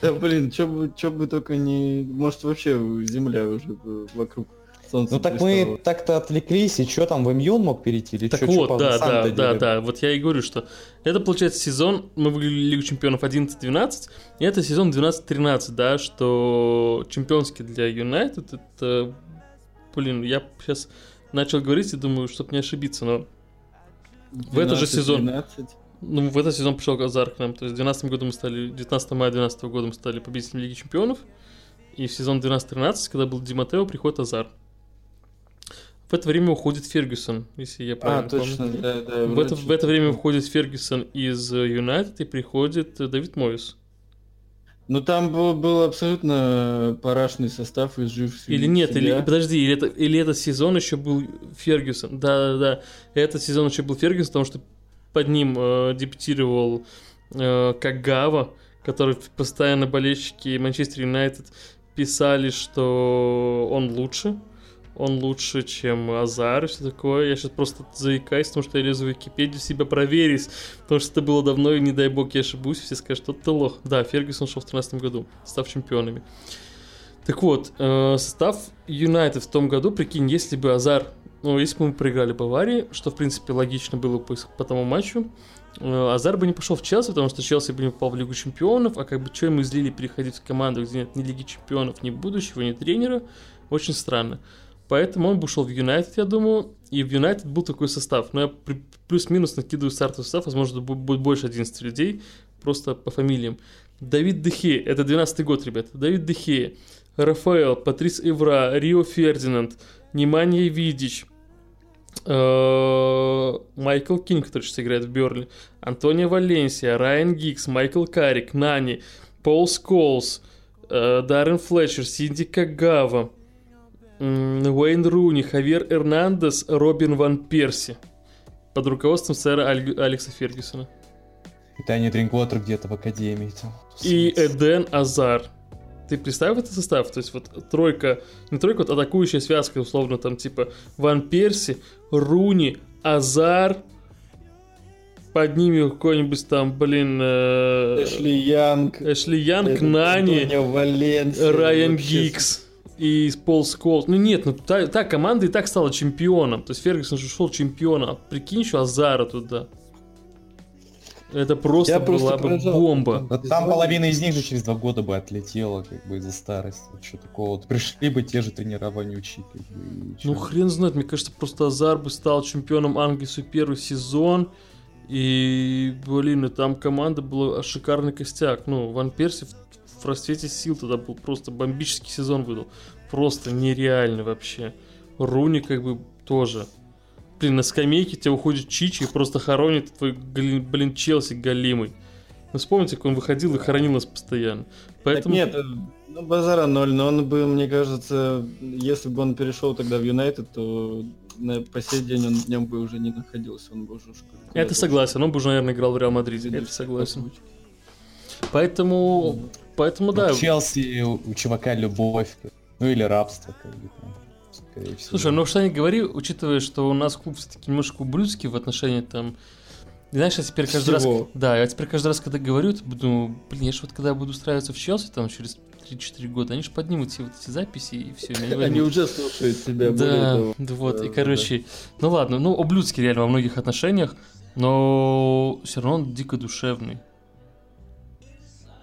Да блин, чё бы, чё бы только не... Может вообще земля уже вокруг солнца Ну так мы так-то отвлеклись, и что там, в Мьон мог перейти? Или Так чё, вот, чё да, да, да, да. Вот я и говорю, что это получается сезон, мы выиграли Лигу Чемпионов 11-12, и это сезон 12-13, да, что чемпионский для Юнайтед, это, блин, я сейчас начал говорить и думаю, чтобы не ошибиться, но в этот же сезон. 12. Ну, в этот сезон пришел Азар к нам. То есть в 2012 году мы стали, 19 мая 2012 года мы стали победителями Лиги Чемпионов. И в сезон 12-13, когда был Ди Матео, приходит Азар. В это время уходит Фергюсон, если я А, правильно точно, помню. да, да. В это, в это время уходит Фергюсон из э, Юнайтед и приходит э, Давид Мойс. Ну там был, был абсолютно парашный состав из живших. Или нет, или себя. подожди, или, это, или этот сезон еще был Фергюсон. Да, да, да. Этот сезон еще был Фергюсон, потому что под ним э, дебютировал э, Кагава, который постоянно болельщики Манчестер Юнайтед писали, что он лучше. Он лучше, чем Азар и все такое. Я сейчас просто заикаюсь, потому что я лезу в Википедию себя проверить. Потому что это было давно, и не дай бог я ошибусь, все скажут, что ты лох. Да, Фергюсон шел в 2013 году, став чемпионами. Так вот, э, состав Юнайтед в том году, прикинь, если бы Азар, ну, если бы мы проиграли Баварии, что, в принципе, логично было по, по тому матчу, э, Азар бы не пошел в Челси, потому что Челси бы не попал в Лигу Чемпионов, а как бы что ему излили переходить в команду, где нет ни Лиги Чемпионов, ни будущего, ни тренера, очень странно. Поэтому он бы ушел в Юнайтед, я думаю, и в Юнайтед был такой состав. Но я плюс-минус накидываю стартовый состав, возможно, бу- будет больше 11 людей, просто по фамилиям. Давид Де Хеа, это 12 год, ребят. Давид Де Хеа, Рафаэл, Патрис Эвра, Рио Фердинанд, Неманья Видич, э, Майкл Кин, который сейчас играет в Бернли, Антонио Валенсия, Райан Гиггз, Майкл Каррик, Нани, Пол Сколс, э, Даррен Флетчер, Синдзи Кагава, Уэйн Руни, Хавьер Эрнандес, Робин Ван Перси. Под руководством сэра Аль- Алекса Фергюсона. Питание Дринквотер где-то в академии. Там, И. Эден Азар. Ты представь этот состав? То есть вот тройка, не тройка, вот атакующая связка, условно, там типа Ван Перси, Руни, Азар, под ними какой-нибудь там, блин, э, Эшли Янг, Эшли Янг, Нани, Валенсия, Райан вообще Гикс и Пол Сколс. Ну нет, ну та, та команда и так стала чемпионом. То есть Фергюсон же ушел чемпионом. А прикинь еще Азара туда. Это просто Я просто была бы поражал. бомба. Да там половина из них же через два года бы отлетела, как бы из-за старости. Что такого. Вот пришли бы те же тренера вонючие, как бы. Ну хрен знает, мне кажется, просто Азар бы стал чемпионом Англии свой первый сезон. И, блин, и там команда была шикарный костяк. Ну, Ван Перси в, расцвете сил тогда был просто бомбический сезон выдал. Просто нереально вообще. Руни как бы тоже. Блин, на скамейке тебя уходит Чичи и просто хоронит твой, блин, Челси галимый. Ну, вспомните, как он выходил и хоронил нас постоянно. Так Поэтому... нет, э, ну базара ноль, но он бы, мне кажется, если бы он перешел тогда в Юнайтед, то на, по сей день он в нем бы уже не находился, он бы уже Это согласен, он бы уже, наверное, играл в Реал Мадриде. Это согласен. Поэтому, поэтому Ну, да. в Челси у, у чувака любовь. Ну или рабство, как бы там. скорее всего. Слушай, ну что не говори, учитывая, что у нас клуб все-таки немножко ублюдский в отношении там... И знаешь, я теперь каждый раз... Всего. Да, я теперь каждый раз, когда говорю, буду... Блин, я же вот когда буду устраиваться в Челси, там, через 3-4 года, они же поднимут все вот эти записи и все. Они уже слушают тебя, Да, вот, Да, и да, короче, ну ладно, ну ублюдский реально во многих отношениях, но все равно он дико душевный.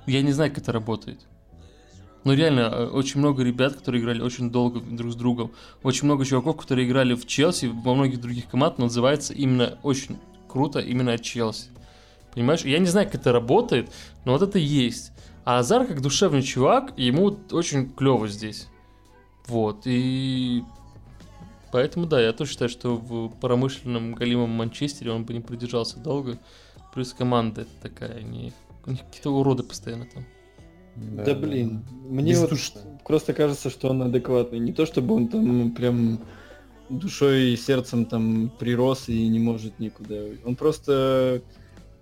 Я не знаю, как это работает. Ну реально, э, очень много ребят, которые играли очень долго друг с другом. Очень много чуваков, которые играли в Челси, во многих других командах, называется именно очень круто именно от Челси. Понимаешь? Я не знаю, как это работает, но вот это есть. А Азар, как душевный чувак, ему очень клево здесь. Вот, и Поэтому да, я тоже считаю, что в промышленном голимом Манчестере он бы не продержался долго. Плюс команда такая, них какие-то уроды постоянно там. Да, блин, мне вот просто кажется, что он адекватный. Не то чтобы он там прям душой и сердцем там прирос и не может никуда. Он просто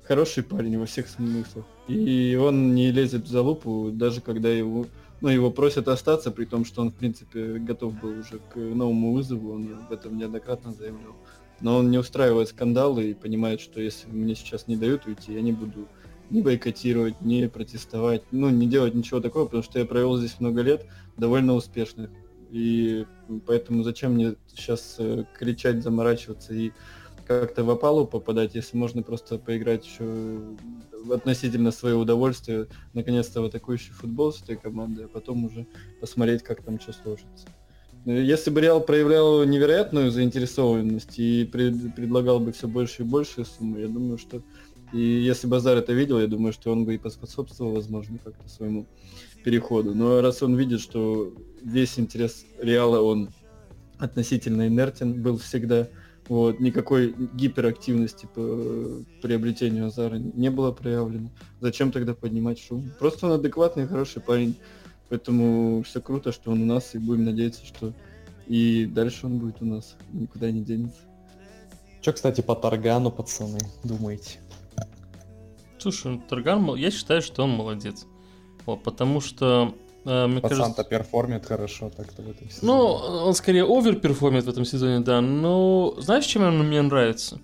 хороший парень во всех смыслах. И он не лезет в залупу, даже когда его, ну, его просят остаться, при том, что он, в принципе, готов был уже к новому вызову, он об этом неоднократно заявлял. Но он не устраивает скандалы и понимает, что если мне сейчас не дают уйти, я не буду не бойкотировать, не протестовать, ну, не делать ничего такого, потому что я провел здесь много лет довольно успешных. И поэтому зачем мне сейчас э, кричать, заморачиваться и как-то в опалу попадать, если можно просто поиграть еще относительно своего удовольствия, наконец-то в атакующий футбол с этой командой, а потом уже посмотреть, как там что сложится. Если бы Реал проявлял невероятную заинтересованность и пред, предлагал бы все больше и больше суммы, я думаю, что и если Базар это видел, я думаю, что он бы и поспособствовал, возможно, как-то своему переходу. Но раз он видит, что весь интерес Реала, он относительно инертен был всегда, вот, никакой гиперактивности по приобретению Азара не было проявлено. Зачем тогда поднимать шум? Просто он адекватный, хороший парень. Поэтому все круто, что он у нас, и будем надеяться, что и дальше он будет у нас, никуда не денется. Че, кстати, по Таргану, пацаны, думаете? Слушай, ну, Тарган, я считаю, что он молодец. Вот, потому что э, мне Пацан-то кажется... перформит хорошо так-то в этом сезоне. Ну, он скорее overperform ит в этом сезоне, да. Но знаешь, чем он мне нравится?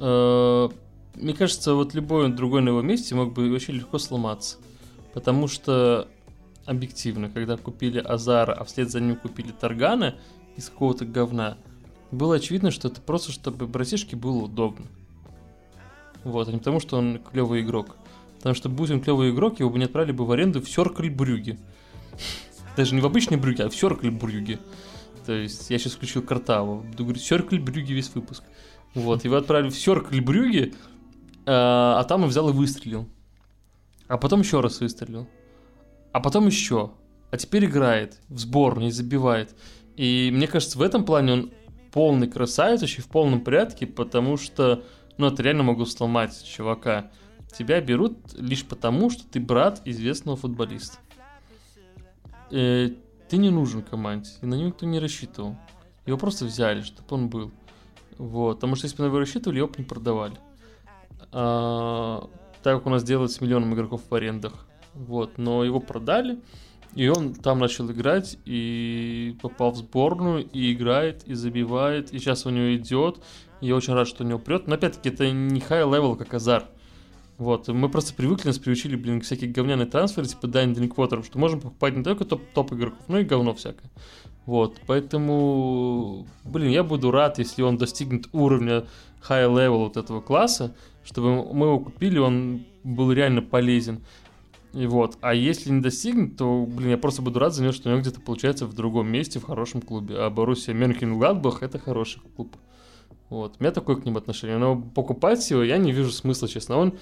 Э, мне кажется, вот любой другой на его месте мог бы очень легко сломаться. Потому что объективно, когда купили Азара, а вслед за ним купили Таргана из какого-то говна, было очевидно, что это просто, чтобы братишке было удобно. Вот, а не потому, что он клевый игрок. Потому что будь он клевый игрок, его бы не отправили бы в аренду в Сёркль Брюги. Даже не в обычной Брюге, а в Сёркль Брюги. То есть я сейчас включил Картаву. Буду говорить Сёркль Брюги весь выпуск. Вот, его отправили в Сёркль Брюги, а, а там он взял и выстрелил. А потом еще раз выстрелил. А потом еще. А теперь играет в сборную и забивает. И мне кажется, в этом плане он полный красавец, вообще в полном порядке, потому что ну, это реально могу сломать чувака. Тебя берут лишь потому, что ты брат известного футболиста. Э, ты не нужен команде, и на него никто не рассчитывал. Его просто взяли, чтобы он был. Вот, потому что если бы на него рассчитывали, его бы не продавали. А, так как у нас делают с миллионом игроков в арендах. Вот, но его продали, и он там начал играть, и попал в сборную, и играет, и забивает, и сейчас у него идет, я очень рад, что у него прет. Но опять-таки это не level, как Азар. Вот, мы просто привыкли, нас приучили, блин, к всякие говняные трансферы, типа Дайн Дринквотер, что можем покупать не только топ, топ игроков, но и говно всякое. Вот, поэтому, блин, я буду рад, если он достигнет уровня high level вот этого класса, чтобы мы его купили, он был реально полезен. И вот, а если не достигнет, то, блин, я просто буду рад за него, что у него где-то получается в другом месте, в хорошем клубе. А Боруссия Мюнхен-Гладбах это хороший клуб. Вот. У меня такое к ним отношение. Но покупать его я не вижу смысла, честно. Он,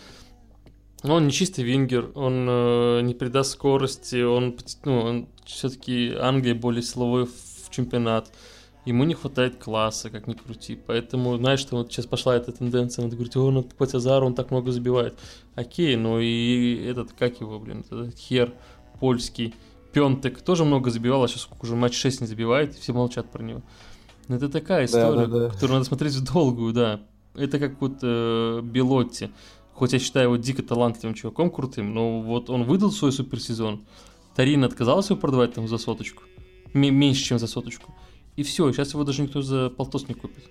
он не чистый вингер, он э, не придаст скорости, он, ну, он все-таки Англия более силовой в чемпионат. Ему не хватает класса, как ни крути. Поэтому, знаешь, что вот сейчас пошла эта тенденция, надо говорить, о, надо покупать Азару, он так много забивает. Окей, ну и этот, как его, блин, этот хер польский, Пентек тоже много забивал, а сейчас уже матч 6 не забивает, и все молчат про него. Ну, это такая история, да, да, да. которую надо смотреть в долгую, да. Это как вот э, Белотти. Хоть я считаю его дико талантливым чуваком, крутым, но вот он выдал свой суперсезон. Тарин отказался его продавать там за соточку. М- меньше, чем за соточку. И все, сейчас его даже никто за полтос не купит.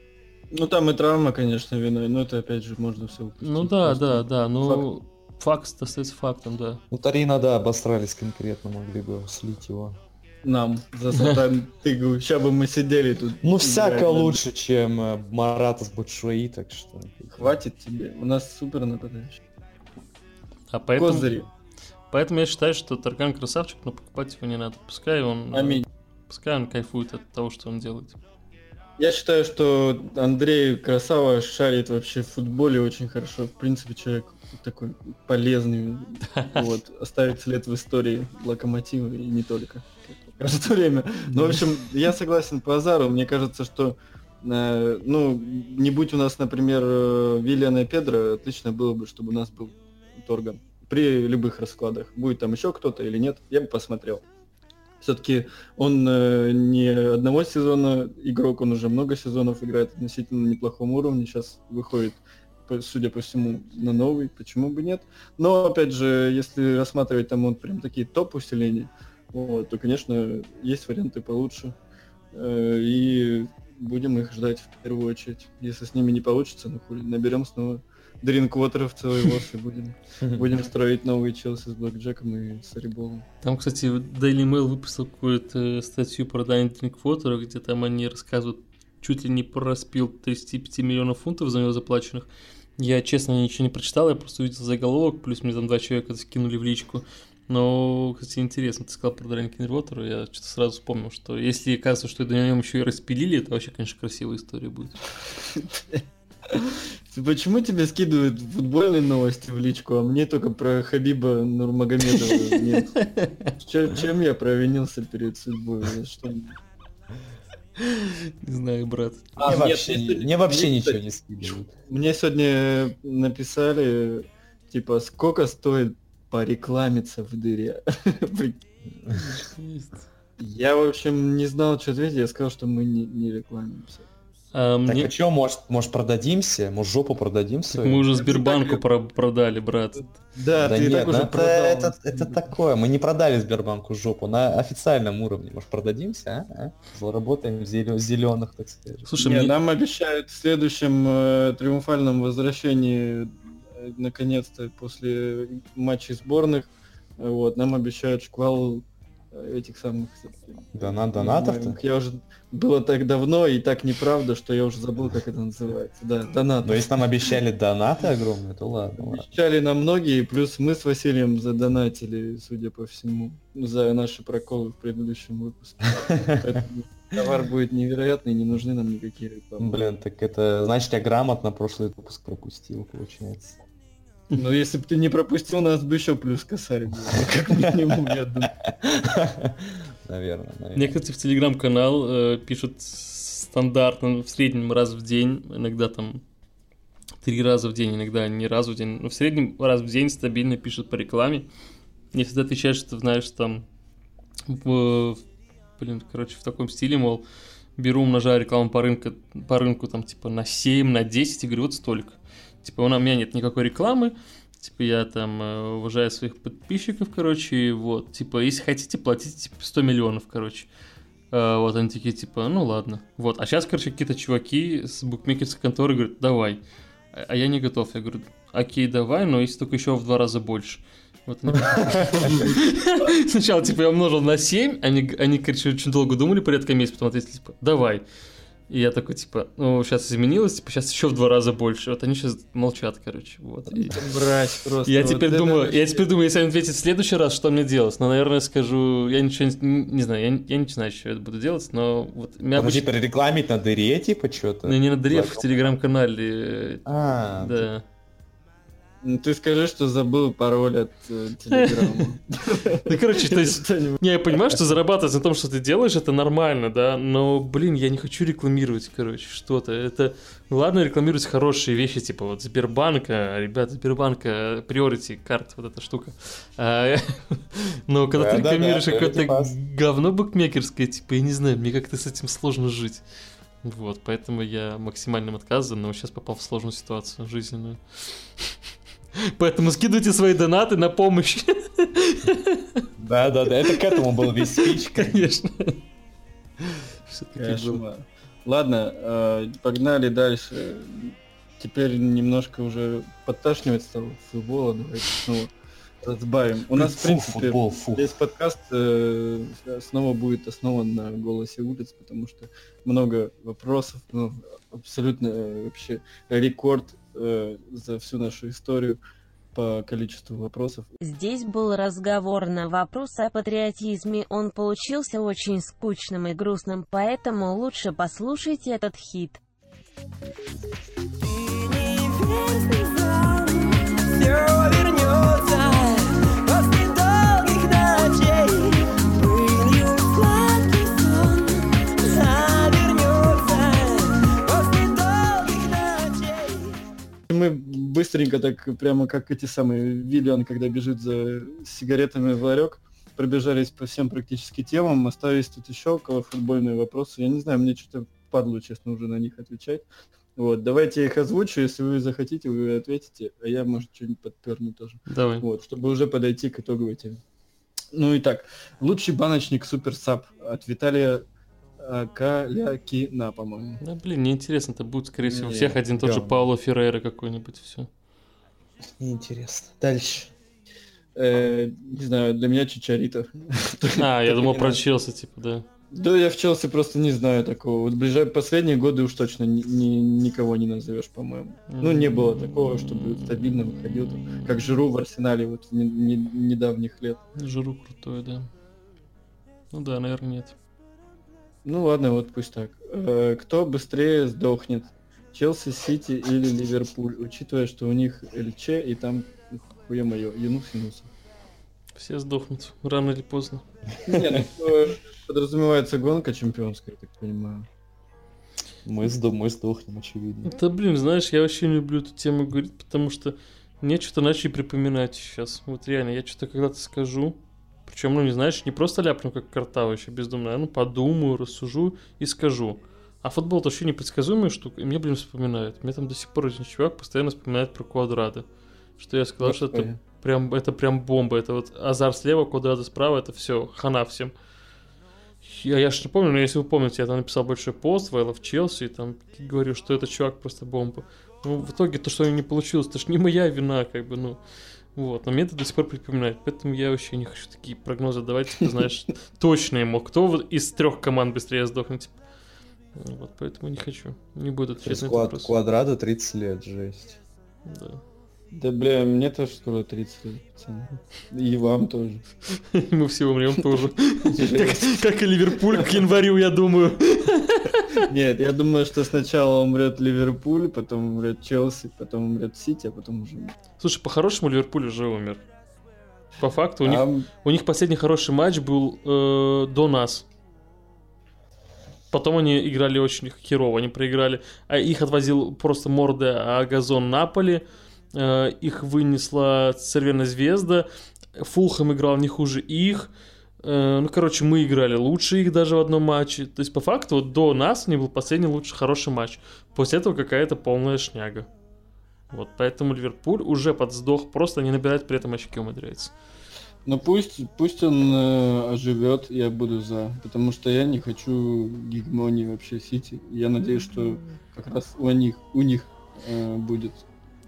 Ну там и травма, конечно, виной, но это опять же можно все упустить. Ну да, да, да, ну факт. факт остается фактом, да. Ну Тарина, да, обосрались конкретно, могли бы слить его нам за сатан тыгу. Сейчас бы мы сидели тут. Ну, всяко лучше, чем э, Марата с Бутшуи, так что... Хватит тебе, у нас супер нападающий. А поэтому... Козыри. Поэтому я считаю, что Тарган красавчик, но покупать его не надо. Пускай он... Э, Аминь. Пускай он кайфует от того, что он делает. Я считаю, что Андрей Красава шарит вообще в футболе очень хорошо. В принципе, человек такой полезный. Вот, оставит след в истории локомотива и не только кажется время. Ну, в общем, я согласен по Азару. Мне кажется, что э, ну, не будь у нас, например, э, Виллиана и Педро, отлично было бы, чтобы у нас был Торган. При любых раскладах. Будет там еще кто-то или нет, я бы посмотрел. Все-таки он э, не одного сезона игрок, он уже много сезонов играет относительно неплохом уровне. Сейчас выходит судя по всему, на новый, почему бы нет. Но, опять же, если рассматривать там вот прям такие топ-усиления, вот, то, конечно, есть варианты получше. Э, И будем их ждать в первую очередь. Если с ними не получится, ну хули, наберем снова дринквотеров целый лос и будем, будем строить новые Челси с Блэкджеком и с Ариболом. Там, кстати, Daily Mail выпустил какую-то статью про Дайни Drinkwater, где там они рассказывают чуть ли не про распил 35 миллионов фунтов за него заплаченных. Я, честно, ничего не прочитал, я просто увидел заголовок, плюс мне там два человека скинули в личку. Но, кстати, интересно, ты сказал про Дайни Drinkwater, я что-то сразу вспомнил, что если кажется, что на нем еще и распилили, это вообще, конечно, красивая история будет. Почему тебе скидывают футбольные новости в личку, а мне только про Хабиба Нурмагомедова нет? Чё- Чем я провинился перед судьбой? За Что? Не знаю, брат. А, мне, нет, вообще, мне- мне вообще мне, ничего не скидывают. Мне сегодня написали, типа, сколько стоит порекламиться в дыре. Я, в общем, не знал, что ответить. Я сказал, что мы не, не рекламимся. А, Так мне- а чё, может, может продадимся? Может жопу продадим Так свою? мы уже Сбербанку так- про- продали, брат. Да, Да ты нет, так уже это, продал. это, это такое. Мы не продали Сбербанку жопу на официальном уровне. Может, продадимся, а? а? Заработаем в зеленых, так сказать. Слушай, Не, мне... нам обещают в следующем э, триумфальном возвращении, э, наконец-то, после матчей сборных, э, вот, нам обещают шквал э, этих самых... Донат, донатов-то? называемых. Я уже... Было так давно и так неправда, что я уже забыл, как это называется. Да, донат. Но если нам обещали донаты огромные, то ладно, ладно. Обещали нам многие, плюс мы с Василием задонатили, судя по всему, за наши проколы в предыдущем выпуске. Товар будет невероятный, не нужны нам никакие рекламы. Блин, так это значит я грамотно прошлый выпуск пропустил, получается. Ну, если бы ты не пропустил, у нас бы еще плюс косарь был. Как минимум, я думаю. Наверное, наверное. Мне, кстати, в телеграм-канал э, пишут стандартно в среднем раз в день, иногда там три раза в день, иногда не раз в день, но в среднем раз в день стабильно пишут по рекламе. Если ты отвечаешь, что ты знаешь там в, блин, короче, в таком стиле, мол, беру, умножаю рекламу по рынку, по рынку там типа на 7, на 10 и говорю, вот столько. Типа у меня нет никакой рекламы, типа я там э, уважаю своих подписчиков, короче, и вот, типа, если хотите, платите, типа, 100 миллионов, короче. А, вот они такие, типа, ну ладно. Вот, а сейчас, короче, какие-то чуваки с букмекерской конторы говорят, давай. А а я не готов. Я говорю, окей, давай, но если только еще в два раза больше. Вот Сначала, типа, я умножил на 7, они, они, короче, очень долго думали, порядка месяца, потом ответили, типа, давай. И я такой, типа, ну, сейчас изменилось, типа, сейчас еще в два раза больше. Вот они сейчас молчат, короче, вот. И- Брать просто. я вот теперь это думаю, вообще- я теперь думаю, если они ответят в следующий раз, что мне делать? Ну, наверное, скажу, я ничего не, не знаю, я, я не знаю, что я буду делать, но вот меня Ну, обычно- типа рекламить на дыре, типа, что-то? Ну, не на древ в телеграм-канале, А, да. Ну, Ты скажи, что забыл пароль от э, Телеграма. Ну, короче, то есть, не, я понимаю, что зарабатывать на том, что ты делаешь, это нормально, да, но, блин, я не хочу рекламировать, короче, что-то. Это, ну, ладно, рекламировать хорошие вещи, типа вот Сбербанка, ребята, Сбербанка, Priority карт, вот эта штука. А, Но когда ты рекламируешь какое-то говно букмекерское, типа, я не знаю, мне как-то с этим сложно жить. Вот, поэтому я максимальным отказан, но сейчас попал в сложную ситуацию жизненную. Поэтому скидывайте свои донаты на помощь. Да, да, да, это к этому был весь спич. Конечно. Кошмар. Ладно, э, погнали дальше. Теперь немножко уже подташнивать стало футбола. Давайте снова разбавим. У нас, в Фу, принципе, футбол, фу. весь подкаст э, снова будет основан на голосе улиц, потому что много вопросов, ну, абсолютно э, вообще рекорд э, за всю нашу историю по количеству вопросов. Здесь был разговор на вопрос о патриотизме, он получился очень скучным и грустным, поэтому лучше послушайте этот хит. Все вернется Мы быстренько так, прямо как эти самые Виллиан, когда бежит за сигаретами в ларек, пробежались по всем практически темам, остались тут еще около футбольные вопросы. Я не знаю, мне что-то падло, честно, уже на них отвечать. Вот, давайте я их озвучу, если вы захотите, вы ответите, а я, может, что-нибудь подперну тоже. Давай. Вот, чтобы уже подойти к итоговой теме. Ну и так, лучший баночник Супер Сап от Виталия Калякина, по-моему. Да, блин, неинтересно, это будет, скорее всего, у всех один тот же. Пауло Феррейра какой-нибудь, все. Неинтересно. Дальше. Э, не знаю, для меня Чичарита. А, я думал про. Челси, типа, да. Да, я в Челси просто не знаю такого. Вот ближай... последние годы уж точно ни- ни- никого не назовешь, по-моему. Ну, не было такого, чтобы стабильно выходил, там, как Жиру в Арсенале вот не- не- недавних лет. Жиру крутой, да. Ну да, наверное, нет. Ну ладно, вот пусть так. Э, Кто быстрее сдохнет? Челси, Сити или Ливерпуль? Учитывая, что у них ЛЧ и там, хуе мое, Юнус Юнуса. Все сдохнут, рано или поздно. Нет, ну, э, подразумевается гонка чемпионская, я так понимаю. Мы, сдох, мы сдохнем, очевидно. Да блин, знаешь, я вообще не люблю эту тему говорить, потому что мне что-то начали припоминать сейчас. Вот реально, я что-то когда-то скажу. Причем, ну, не знаешь, не просто ляпну, как картавый бездумно, а ну подумаю, рассужу и скажу. А футбол это вообще непредсказуемая штука, и мне, блин, вспоминает. Мне там до сих пор один чувак постоянно вспоминает про квадраты. Что я сказал, что это Господи. прям, это прям бомба. Это вот азар слева, квадраты справа, это все, хана всем. Я, я ж не помню, но если вы помните, я там написал большой пост, Вайла в Челси, и там говорю, что этот чувак просто бомба. Ну, в итоге то, что не получилось, это ж не моя вина, как бы, ну. Вот, но мне это до сих пор припоминает, поэтому я вообще не хочу такие прогнозы давать, типа, знаешь, точно ему, кто вот из трех команд быстрее сдохнет, типа. Вот, поэтому не хочу, не буду отвечать на этот вопрос. квадрата 30 лет, жесть. Да. Да, бля, мне тоже скоро 30 лет, пацаны. И вам тоже. Мы все умрем тоже. Как, и Ливерпуль к январю, я думаю. Нет, я думаю, что сначала умрет Ливерпуль, потом умрет Челси, потом умрет Сити, а потом уже... Слушай, по-хорошему Ливерпуль уже умер. По факту, у них, А, у них последний хороший матч был э, до нас. Потом они играли очень херово, они проиграли. А их отвозил просто морда, а газон Наполи. Э, их вынесла Цервена Звезда. Фулхэм играл не хуже их. Э, ну, короче, мы играли лучше их даже в одном матче. То есть, по факту, вот до нас не был последний лучший хороший матч. После этого какая-то полная шняга. Вот, поэтому Ливерпуль уже под сдох, просто не набирает при этом очки умудряется. Ну пусть, пусть он э, оживет, я буду за. Потому что я не хочу гегемонии вообще Сити. Я надеюсь, что как раз у них, у них э, будет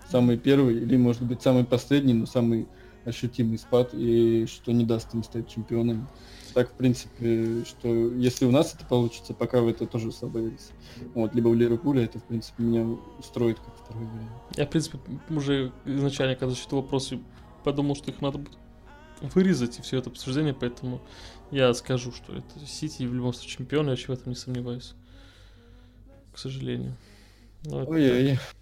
самый первый, или может быть самый последний, но самый ощутимый спад, и что не даст им стать чемпионами. Так, в принципе, что если у нас это получится, пока вы это тоже верите. Вот, либо у Ливерпуля это, в принципе, меня устроит как второй вариант. Я, в принципе, уже изначально, когда зачитал вопросы, подумал, что их надо будет вырезать и все это обсуждение, поэтому я скажу, что это Сити в любом случае чемпион, я вообще в этом не сомневаюсь. К сожалению. Ну, это Ой-ой. так.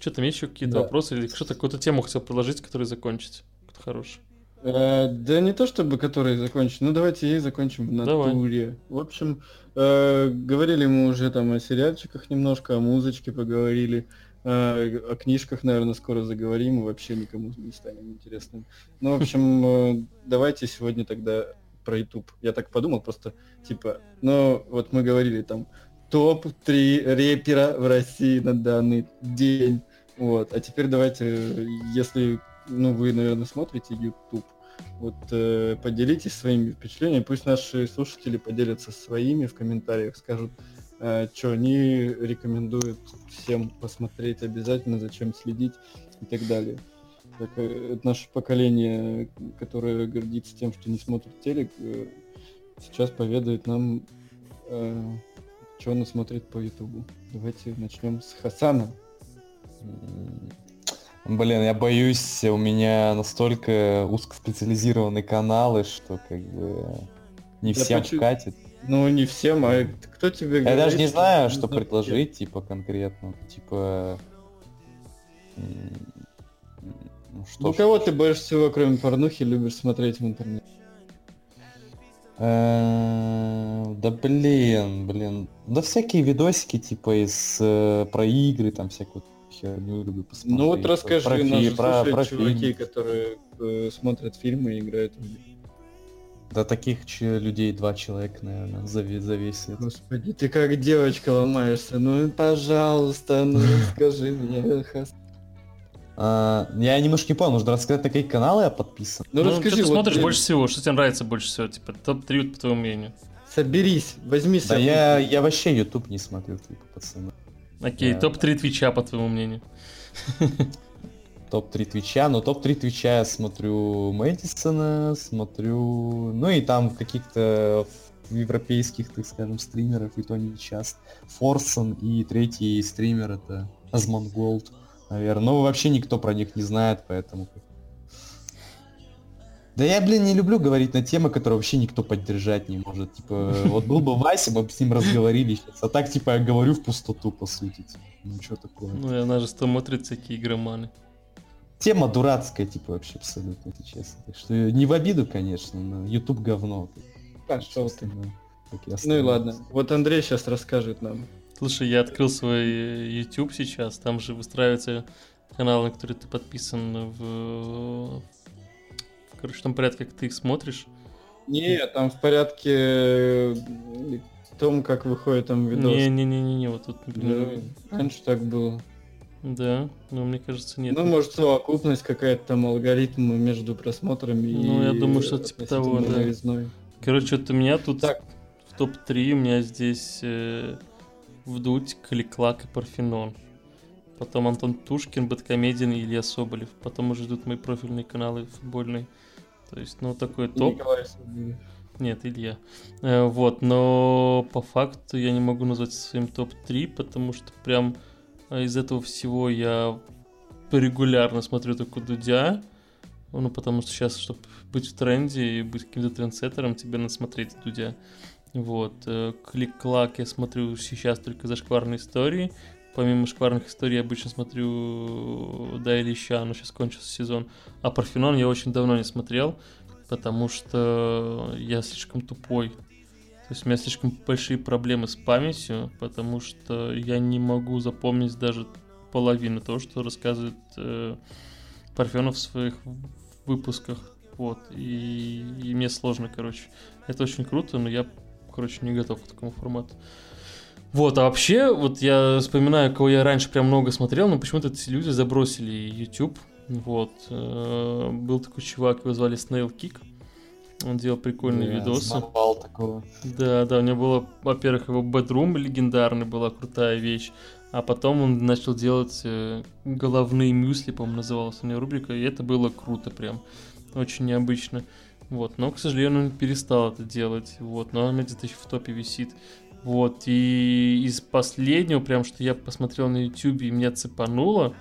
Что там еще какие-то Да. вопросы или что-то, какую-то тему хотел предложить, которую закончить? Кто хороший. Э, да не то чтобы который закончен, ну давайте ей закончим в Давай. натуре. В общем, э, говорили мы уже там о сериальчиках немножко, о музычке поговорили, э, о книжках, наверное, скоро заговорим, и вообще никому не станем интересным. Ну, в общем, э, давайте сегодня тогда про YouTube. Я так подумал, просто, типа, ну, вот мы говорили там, топ-3 репера в России на данный день. Вот. А теперь давайте, э, если ну, вы, наверное, смотрите YouTube, вот э, поделитесь своими впечатлениями, пусть наши слушатели поделятся своими в комментариях, скажут, что они рекомендуют всем посмотреть обязательно, зачем следить и так далее. Так, э, это наше поколение, которое гордится тем, что не смотрит телек, э, сейчас поведает нам, что оно смотрит по Ютубу. Давайте начнем с Хасана. Блин, я боюсь, у меня настолько узкоспециализированные каналы, что как бы не Да всем почему- вкатит. Ну, не всем, а кто тебе Я даже не знаю, что нужно предложить, типа, конкретно. Типа... Ну, что Ну, кого ты больше всего, кроме порнухи, любишь смотреть в интернете? Э, Да блин, блин. Да всякие видосики, типа, из э, про игры, там всякую херню люблю посмотреть. Ну вот расскажи, про, нас же про, про чуваки, которые э, смотрят фильмы и играют в. Да таких людей два человека, наверное, за, ве- за весь свет. Господи, ты как девочка ломаешься. Ну, пожалуйста, ну скажи мне. Хас. А, я немножко не понял, нужно рассказать, на какие каналы я подписан. Ну, Ну, расскажи, что ты вот, смотришь блин, больше всего? Что тебе нравится больше всего? Типа топ-3, по твоему мнению. Соберись, возьми Да я, я вообще YouTube не смотрю, типа, пацаны. Окей, Да. топ-3 Твича, по твоему мнению. Топ-3 Твича, но топ-3 Твича я смотрю Мэдисона, смотрю, ну и там каких-то европейских, так скажем, стримеров, и то не часто. Форсон и третий стример это Азмонголд, наверное. Но вообще никто про них не знает, поэтому... Да я, блин, не люблю говорить на темы, которые вообще никто поддержать не может. Типа, вот был бы Вася, мы бы с ним разговорили сейчас. А так, типа, я говорю в пустоту, по сути. типа. Ну, что такое? Ну, и она же смотрит всякие игроманы. Тема дурацкая, типа, вообще абсолютно, если честно. Так что не в обиду, конечно, но YouTube говно. Ты. Собственно, как и Ну и ладно. Вот Андрей сейчас расскажет нам. Слушай, я открыл свой э, YouTube сейчас, там же выстраивается канал, на который ты подписан в... в короче, том порядке, как ты их смотришь. Не, там в порядке э, том, как выходит там видос. Не-не-не-не, вот тут, Да, раньше так было. да, но мне кажется, нет. Ну, может, совокупность какая-то там алгоритм между просмотрами и... Ну, я думаю, что типа того, да. новизной. Короче, вот у меня тут Так. в топ-3 у меня здесь э, Вдуть, Кликлак и Парфенон. Потом Антон Тушкин, Бэткомедиан и Илья Соболев. Потом уже идут мои профильные каналы футбольные. То есть, ну, такой топ. Нет, Илья. Э, вот, но по факту я не могу назвать своим топ-3, потому что прям э, из этого всего я регулярно смотрю только Дудя. Ну, потому что сейчас, чтобы быть в тренде и быть каким-то трендсеттером, тебе надо смотреть Дудя. Вот. э, Клик-клак я смотрю сейчас только за шкварные истории. Помимо шкварных историй я обычно смотрю Да или Ща, но сейчас кончился сезон. А Парфенон я очень давно не смотрел, потому что я слишком тупой. То есть у меня слишком большие проблемы с памятью, потому что я не могу запомнить даже половину того, что рассказывает э, Парфенов в своих выпусках. Вот. И, и мне сложно, короче. Это очень круто, но я, короче, не готов к такому формату. Вот, а вообще, вот я вспоминаю, кого я раньше прям много смотрел, но почему-то эти люди забросили YouTube. Вот. э, Был такой чувак, его звали Snail Kick. Он делал прикольные Я видосы. такого. Да, да, у него было, во-первых, его Bedroom легендарный, была крутая вещь. А потом он начал делать э, головные мюсли, по-моему, называлась у него рубрика, и это было круто прям. Очень необычно. Вот, но, к сожалению, он перестал это делать. Вот, но он где-то еще в топе висит. Вот, и из последнего, прям, что я посмотрел на YouTube и меня цепануло,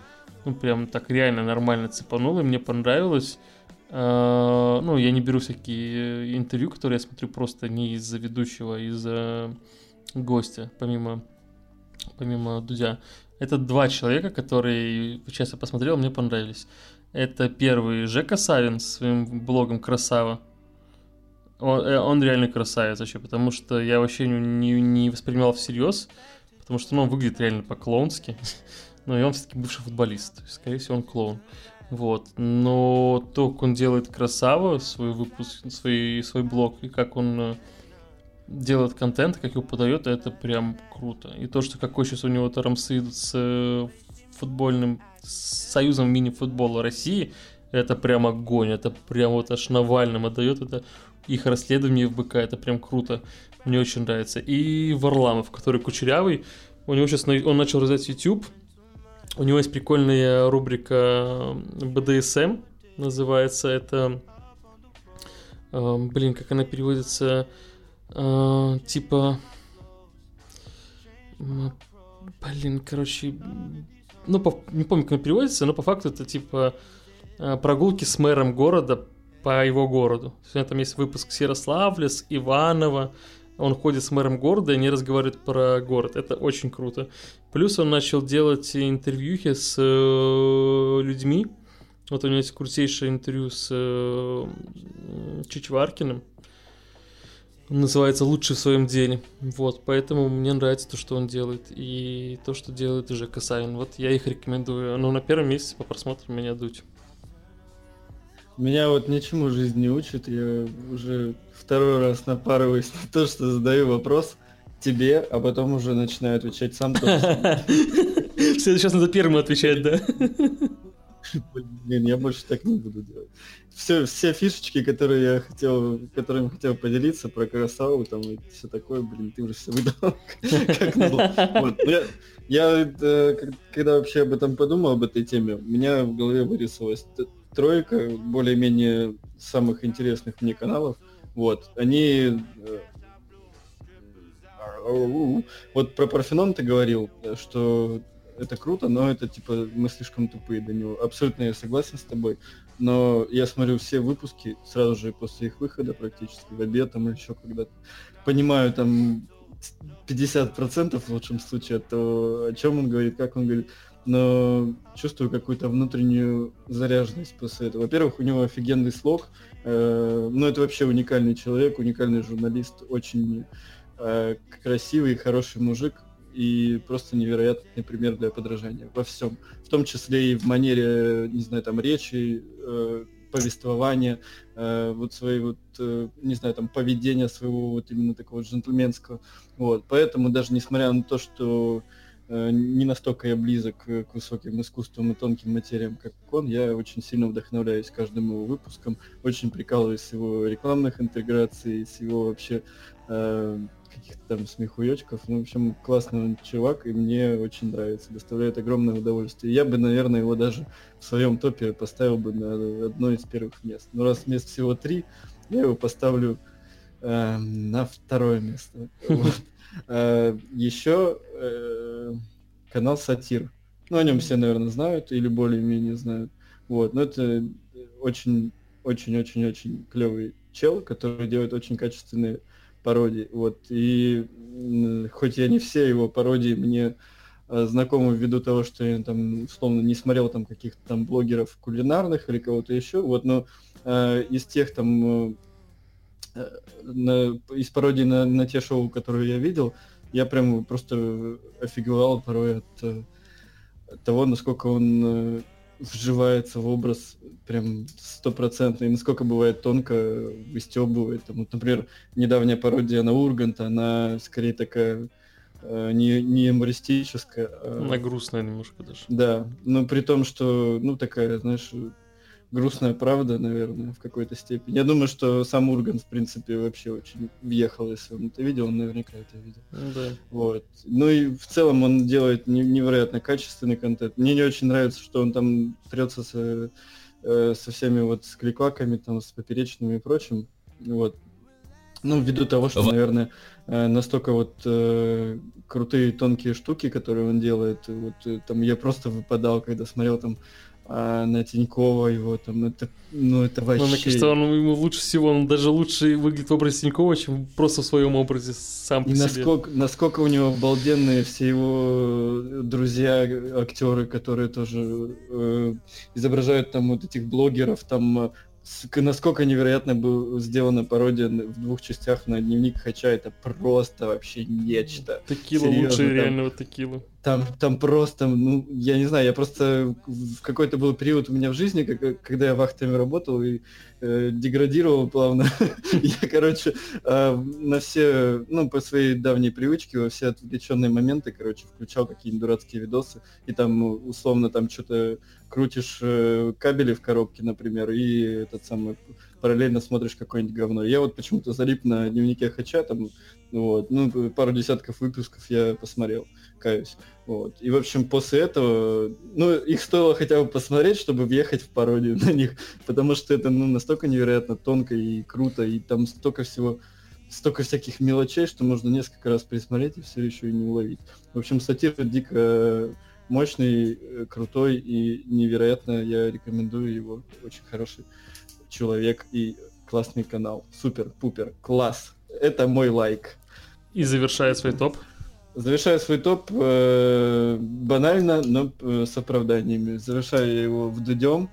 ну, прям так реально нормально цепануло, и мне понравилось. А, ну, я не беру всякие э, интервью, которые я смотрю просто не из-за ведущего, а из-за гостя, помимо, помимо Дудя. Это два человека, которые, сейчас я посмотрел, мне понравились. Это первый Жека Савин с своим блогом «Красава». Он, э, он реально красавец вообще, потому что я вообще не, не, не воспринимал всерьез, потому что ну, он выглядит реально по-клоунски. Но и он все-таки бывший футболист, скорее всего, он клоун. Вот. Но то, как он делает красава, свой выпуск, свой, свой блог, и как он э, делает контент, как его подает, это прям круто. И то, что какой сейчас у него тарамсы идут с э, футбольным союзом мини-футбола России, это прям огонь, это прям вот аж Навальным отдает, это их расследование в БК, это прям круто, мне очень нравится. И Варламов, который кучерявый, у него сейчас, он начал развивать YouTube, у него есть прикольная рубрика BDSM, называется. Это, э, блин, как она переводится, э, типа, блин, короче, ну, по- не помню, как она переводится, но по факту это типа э, прогулки с мэром города по его городу. Есть у него там есть выпуск с Ярославля, с Иванова, он ходит с мэром города, и они разговаривают про город. Это очень круто. Плюс он начал делать интервьюхи с э, людьми. Вот у него есть крутейшее интервью с э, Чичваркиным. Называется «Лучший в своем деле». Вот, поэтому мне нравится то, что он делает. И то, что делает Жека Савин. Вот я их рекомендую. Но на первом месте по просмотрам меня дуть. Меня вот ничему жизнь не учит, я уже второй раз напарываюсь на то, что задаю вопрос тебе, а потом уже начинаю отвечать сам. раз надо первым отвечать, да? Блин, я больше так не буду делать. Все, все фишечки, которые я хотел, которыми хотел поделиться про Красаву, там и все такое, блин, ты уже все выдал. Как. Вот, ну Я, я, э, когда вообще об этом подумал, об этой теме, у меня в голове вырисовалась тройка более-менее самых интересных мне каналов. Вот, они... э, Вот про Парфенон ты говорил, э, что это круто, но это типа мы слишком тупые до него. Абсолютно я согласен с тобой. Но я смотрю все выпуски сразу же после их выхода практически, в обед там или еще когда-то. Понимаю там 50% в лучшем случае от того, о чем он говорит, как он говорит. Но чувствую какую-то внутреннюю заряженность после этого. Во-первых, у него офигенный слог. э, ну, это вообще уникальный человек, уникальный журналист, очень э, красивый, хороший мужик и просто невероятный пример для подражания во всем, в том числе и в манере, не знаю, там речи, э, повествования, э, вот своей вот, э, не знаю, там поведения своего вот именно такого джентльменского, вот, поэтому даже несмотря на то, что э, не настолько я близок к высоким искусствам и тонким материям, как он, я очень сильно вдохновляюсь каждым его выпуском, очень прикалываюсь с его рекламных интеграций, с его вообще э, каких-то там смехуёчков. Ну, в общем, классный он чувак, и мне очень нравится, доставляет огромное удовольствие. Я бы, наверное, его даже в своем топе поставил бы на одно из первых мест. Но раз мест всего три, я его поставлю э, на второе место. Э, Еще э, канал Сатир. Ну, о нем все, наверное, знают или более-менее знают. Вот, но это очень, очень, очень, очень клевый чел, который делает очень качественные пародии. Вот, и хоть я не все его пародии мне э, знакомы ввиду того, что я там, условно, не смотрел там каких-то там блогеров кулинарных или кого-то еще, вот, но э, из тех там э, э, на- из пародий на, на те шоу, которые я видел, я прям просто офигевал порой от, э, от того, насколько он вживается в образ прям стопроцентно, и насколько бывает тонко выстебывает. Там, вот, например, недавняя пародия на Урганта, она скорее такая э, не, не юмористическая. а- На грустная немножко даже. да, но при том, что, ну, такая, знаешь, грустная правда, наверное, в какой-то степени. Я думаю, что сам Ургант, в принципе, вообще очень въехал, если он это видел, он наверняка это видел. Ну Да. Вот. Ну и в целом он делает не- невероятно качественный контент. Мне не очень нравится, что он там трется со, э, со всеми вот с кликваками, там, с поперечными и прочим. Вот. Ну, ввиду того, что, наверное, э, настолько вот э, крутые тонкие штуки, которые он делает, вот э, там я просто выпадал, когда смотрел там а, на Тинькова его там, это, ну это вообще... Но мне кажется, он ему лучше всего, он даже лучше выглядит в образе Тинькова, чем просто в своем образе сам по И себе. насколько, насколько у него обалденные все его друзья, актеры, которые тоже э, изображают там вот этих блогеров, там э, насколько невероятно была сделана пародия в двух частях на дневник Хача, это просто вообще нечто. Текила Серьезно, лучше там- реального текила. Там, там просто, ну, я не знаю, я просто в какой-то был период у меня в жизни, как- когда я вахтами работал и э, деградировал плавно. Я, короче, э, на все, ну, по своей давней привычке, во все отвлеченные моменты, короче, включал какие-нибудь дурацкие видосы, и там, условно, там что-то крутишь э, кабели в коробке, например, и этот самый параллельно смотришь какое-нибудь говно. Я вот почему-то залип на дневнике Хача, там, вот, ну, пару десятков выпусков я посмотрел, каюсь. Вот. И, в общем, после этого, ну, их стоило хотя бы посмотреть, чтобы въехать в пародию на них, потому что это, ну, настолько невероятно тонко и круто, и там столько всего, столько всяких мелочей, что можно несколько раз пересмотреть и все еще и не уловить. В общем, сатир дико мощный, э, крутой и невероятно я рекомендую его. Очень хороший человек и классный канал. Супер, пупер, класс. Это мой лайк. И завершая свой топ. Завершаю свой топ э, банально, но э, с оправданиями. Завершаю я его в Дудем.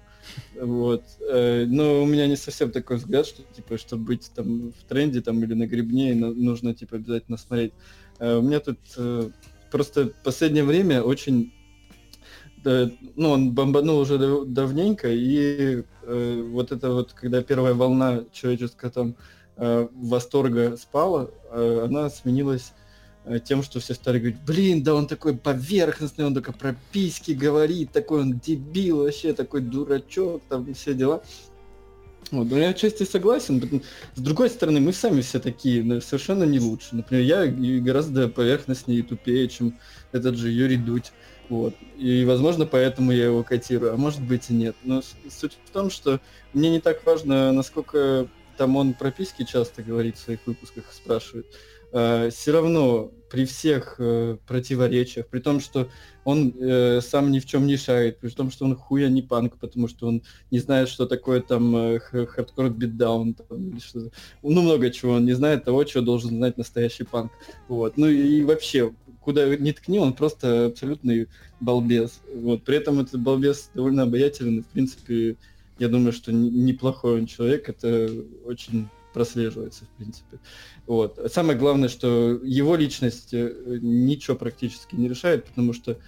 Вот. Э, но у меня не совсем такой взгляд, что типа, чтобы быть там в тренде там или на грибне, нужно типа обязательно смотреть. Э, у меня тут э, просто в последнее время очень ну, он бомбанул уже дав- давненько, и э, вот это вот, когда первая волна человеческого там э, восторга спала, э, она сменилась э, тем, что все стали говорить, блин, да он такой поверхностный, он только про письки говорит, такой он дебил вообще, такой дурачок, там все дела. Вот, ну, я отчасти согласен. С другой стороны, мы сами все такие, но совершенно не лучше. Например, я гораздо поверхностнее и тупее, чем этот же Юрий Дудь. Вот. И, возможно, поэтому я его котирую, а может быть и нет. Но суть в том, что мне не так важно, насколько там он про письки часто говорит в своих выпусках, спрашивает. все равно при всех э, противоречиях, при том, что он э, сам ни в чем не шарит, при том, что он хуя не панк, потому что он не знает, что такое там э, hardcore beatdown, там, или что ну много чего, он не знает того, чего должен знать настоящий панк. Вот. Ну и вообще, куда ни ткни, он просто абсолютный балбес. Вот. При этом этот балбес довольно обаятелен, и, в принципе, я думаю, что не- неплохой он человек, это очень прослеживается, в принципе. Вот. Самое главное, что его личность э, ничего практически не решает, потому что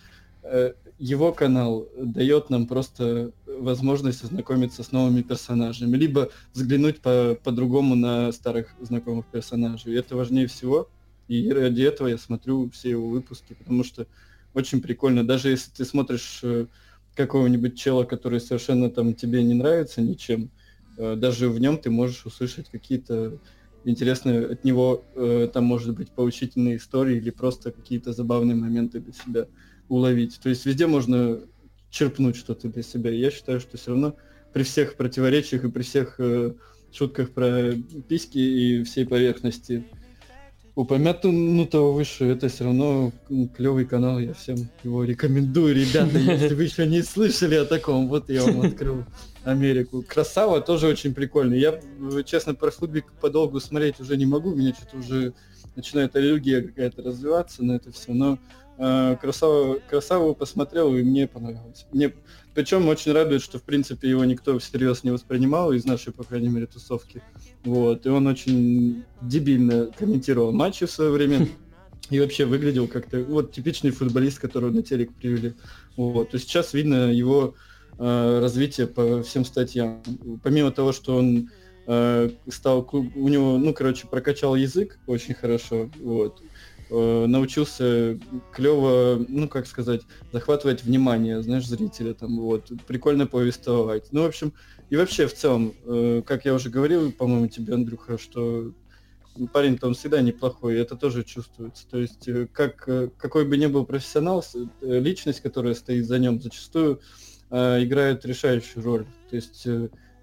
э, его канал дает нам просто возможность ознакомиться с новыми персонажами, либо взглянуть по- по-другому на старых знакомых персонажей. И это важнее всего. И ради этого я смотрю все его выпуски, потому что очень прикольно. Даже если ты смотришь э, какого-нибудь чела, который совершенно там тебе не нравится ничем, э, даже в нем ты можешь услышать какие-то интересные от него, э, там может быть поучительные истории или просто какие-то забавные моменты для себя уловить. То есть везде можно черпнуть что-то для себя. Я считаю, что все равно при всех противоречиях и при всех шутках про письки и всей поверхности упомянутого выше, это все равно клевый канал, я всем его рекомендую, ребята, если вы еще не слышали о таком, вот я вам открыл Америку. Красава тоже очень прикольный. Я, честно, про футбик подолгу смотреть уже не могу, меня что-то уже начинает аллергия какая-то развиваться на это все, но э, Красава, Красаву посмотрел, и мне понравилось. Мне, причем очень радует, что, в принципе, его никто всерьез не воспринимал из нашей, по крайней мере, тусовки. Вот, и он очень дебильно комментировал матчи в свое время. И вообще выглядел как-то, вот, типичный футболист, которого на телек привели. Вот, есть сейчас видно его э, развитие по всем статьям. Помимо того, что он э, стал, у него, ну, короче, прокачал язык очень хорошо, вот, э, научился клево, ну, как сказать, захватывать внимание, знаешь, зрителя там, вот, прикольно повествовать. Ну, в общем, и вообще, в целом, э, как я уже говорил, по-моему, тебе, Андрюха, что парень-то он всегда неплохой, это тоже чувствуется. То есть, э, как, э, какой бы ни был профессионал, э, личность, которая стоит за ним, зачастую э, играет решающую роль. То есть,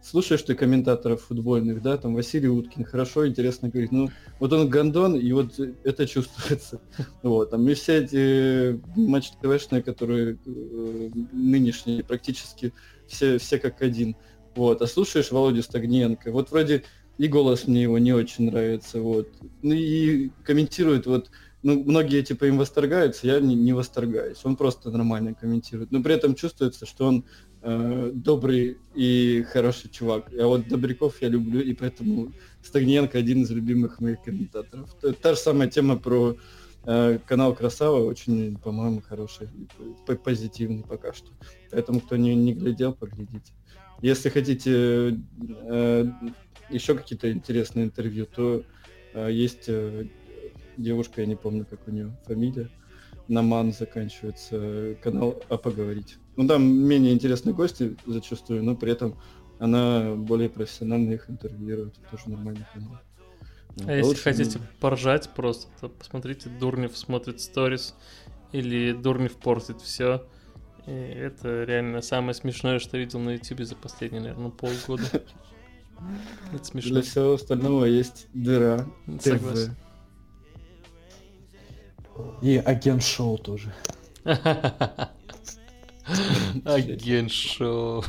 слушаешь ты комментаторов футбольных, да, там Василий Уткин, хорошо, интересно говорит, ну, вот он гондон, и вот э, это чувствуется. Вот, там и все эти матчи ТВшные, которые э, нынешние, практически все, все как один. Вот, а слушаешь Володю Стагниенко, вот вроде и голос мне его не очень нравится, вот. Ну и комментирует вот, ну, многие типа им восторгаются, я не, не восторгаюсь. Он просто нормально комментирует. Но при этом чувствуется, что он э, добрый и хороший чувак. А вот Добряков я люблю, и поэтому Стагниенко один из любимых моих комментаторов. Та, та же самая тема про э, канал Красава, очень, по-моему, хороший, позитивный пока что. Поэтому, кто не, не глядел, поглядите. Если хотите э, еще какие-то интересные интервью, то э, есть э, девушка, я не помню, как у нее фамилия, Наман заканчивается, э, канал «А поговорить». Ну, там менее интересные гости зачастую, но при этом она более профессионально их интервьюирует. Это тоже нормальный канал. Вот, А если лучше, хотите ну, поржать просто, то посмотрите Дурнев смотрит сторис или Дурнев портит все. И это реально самое смешное, что видел на YouTube за последние, наверное, полгода. Это смешно. Для всего остального есть дыра. Согласен. ТВ. И агент шоу тоже. Агент шоу.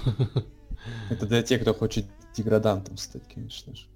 Это для тех, кто хочет деградантом стать, конечно же.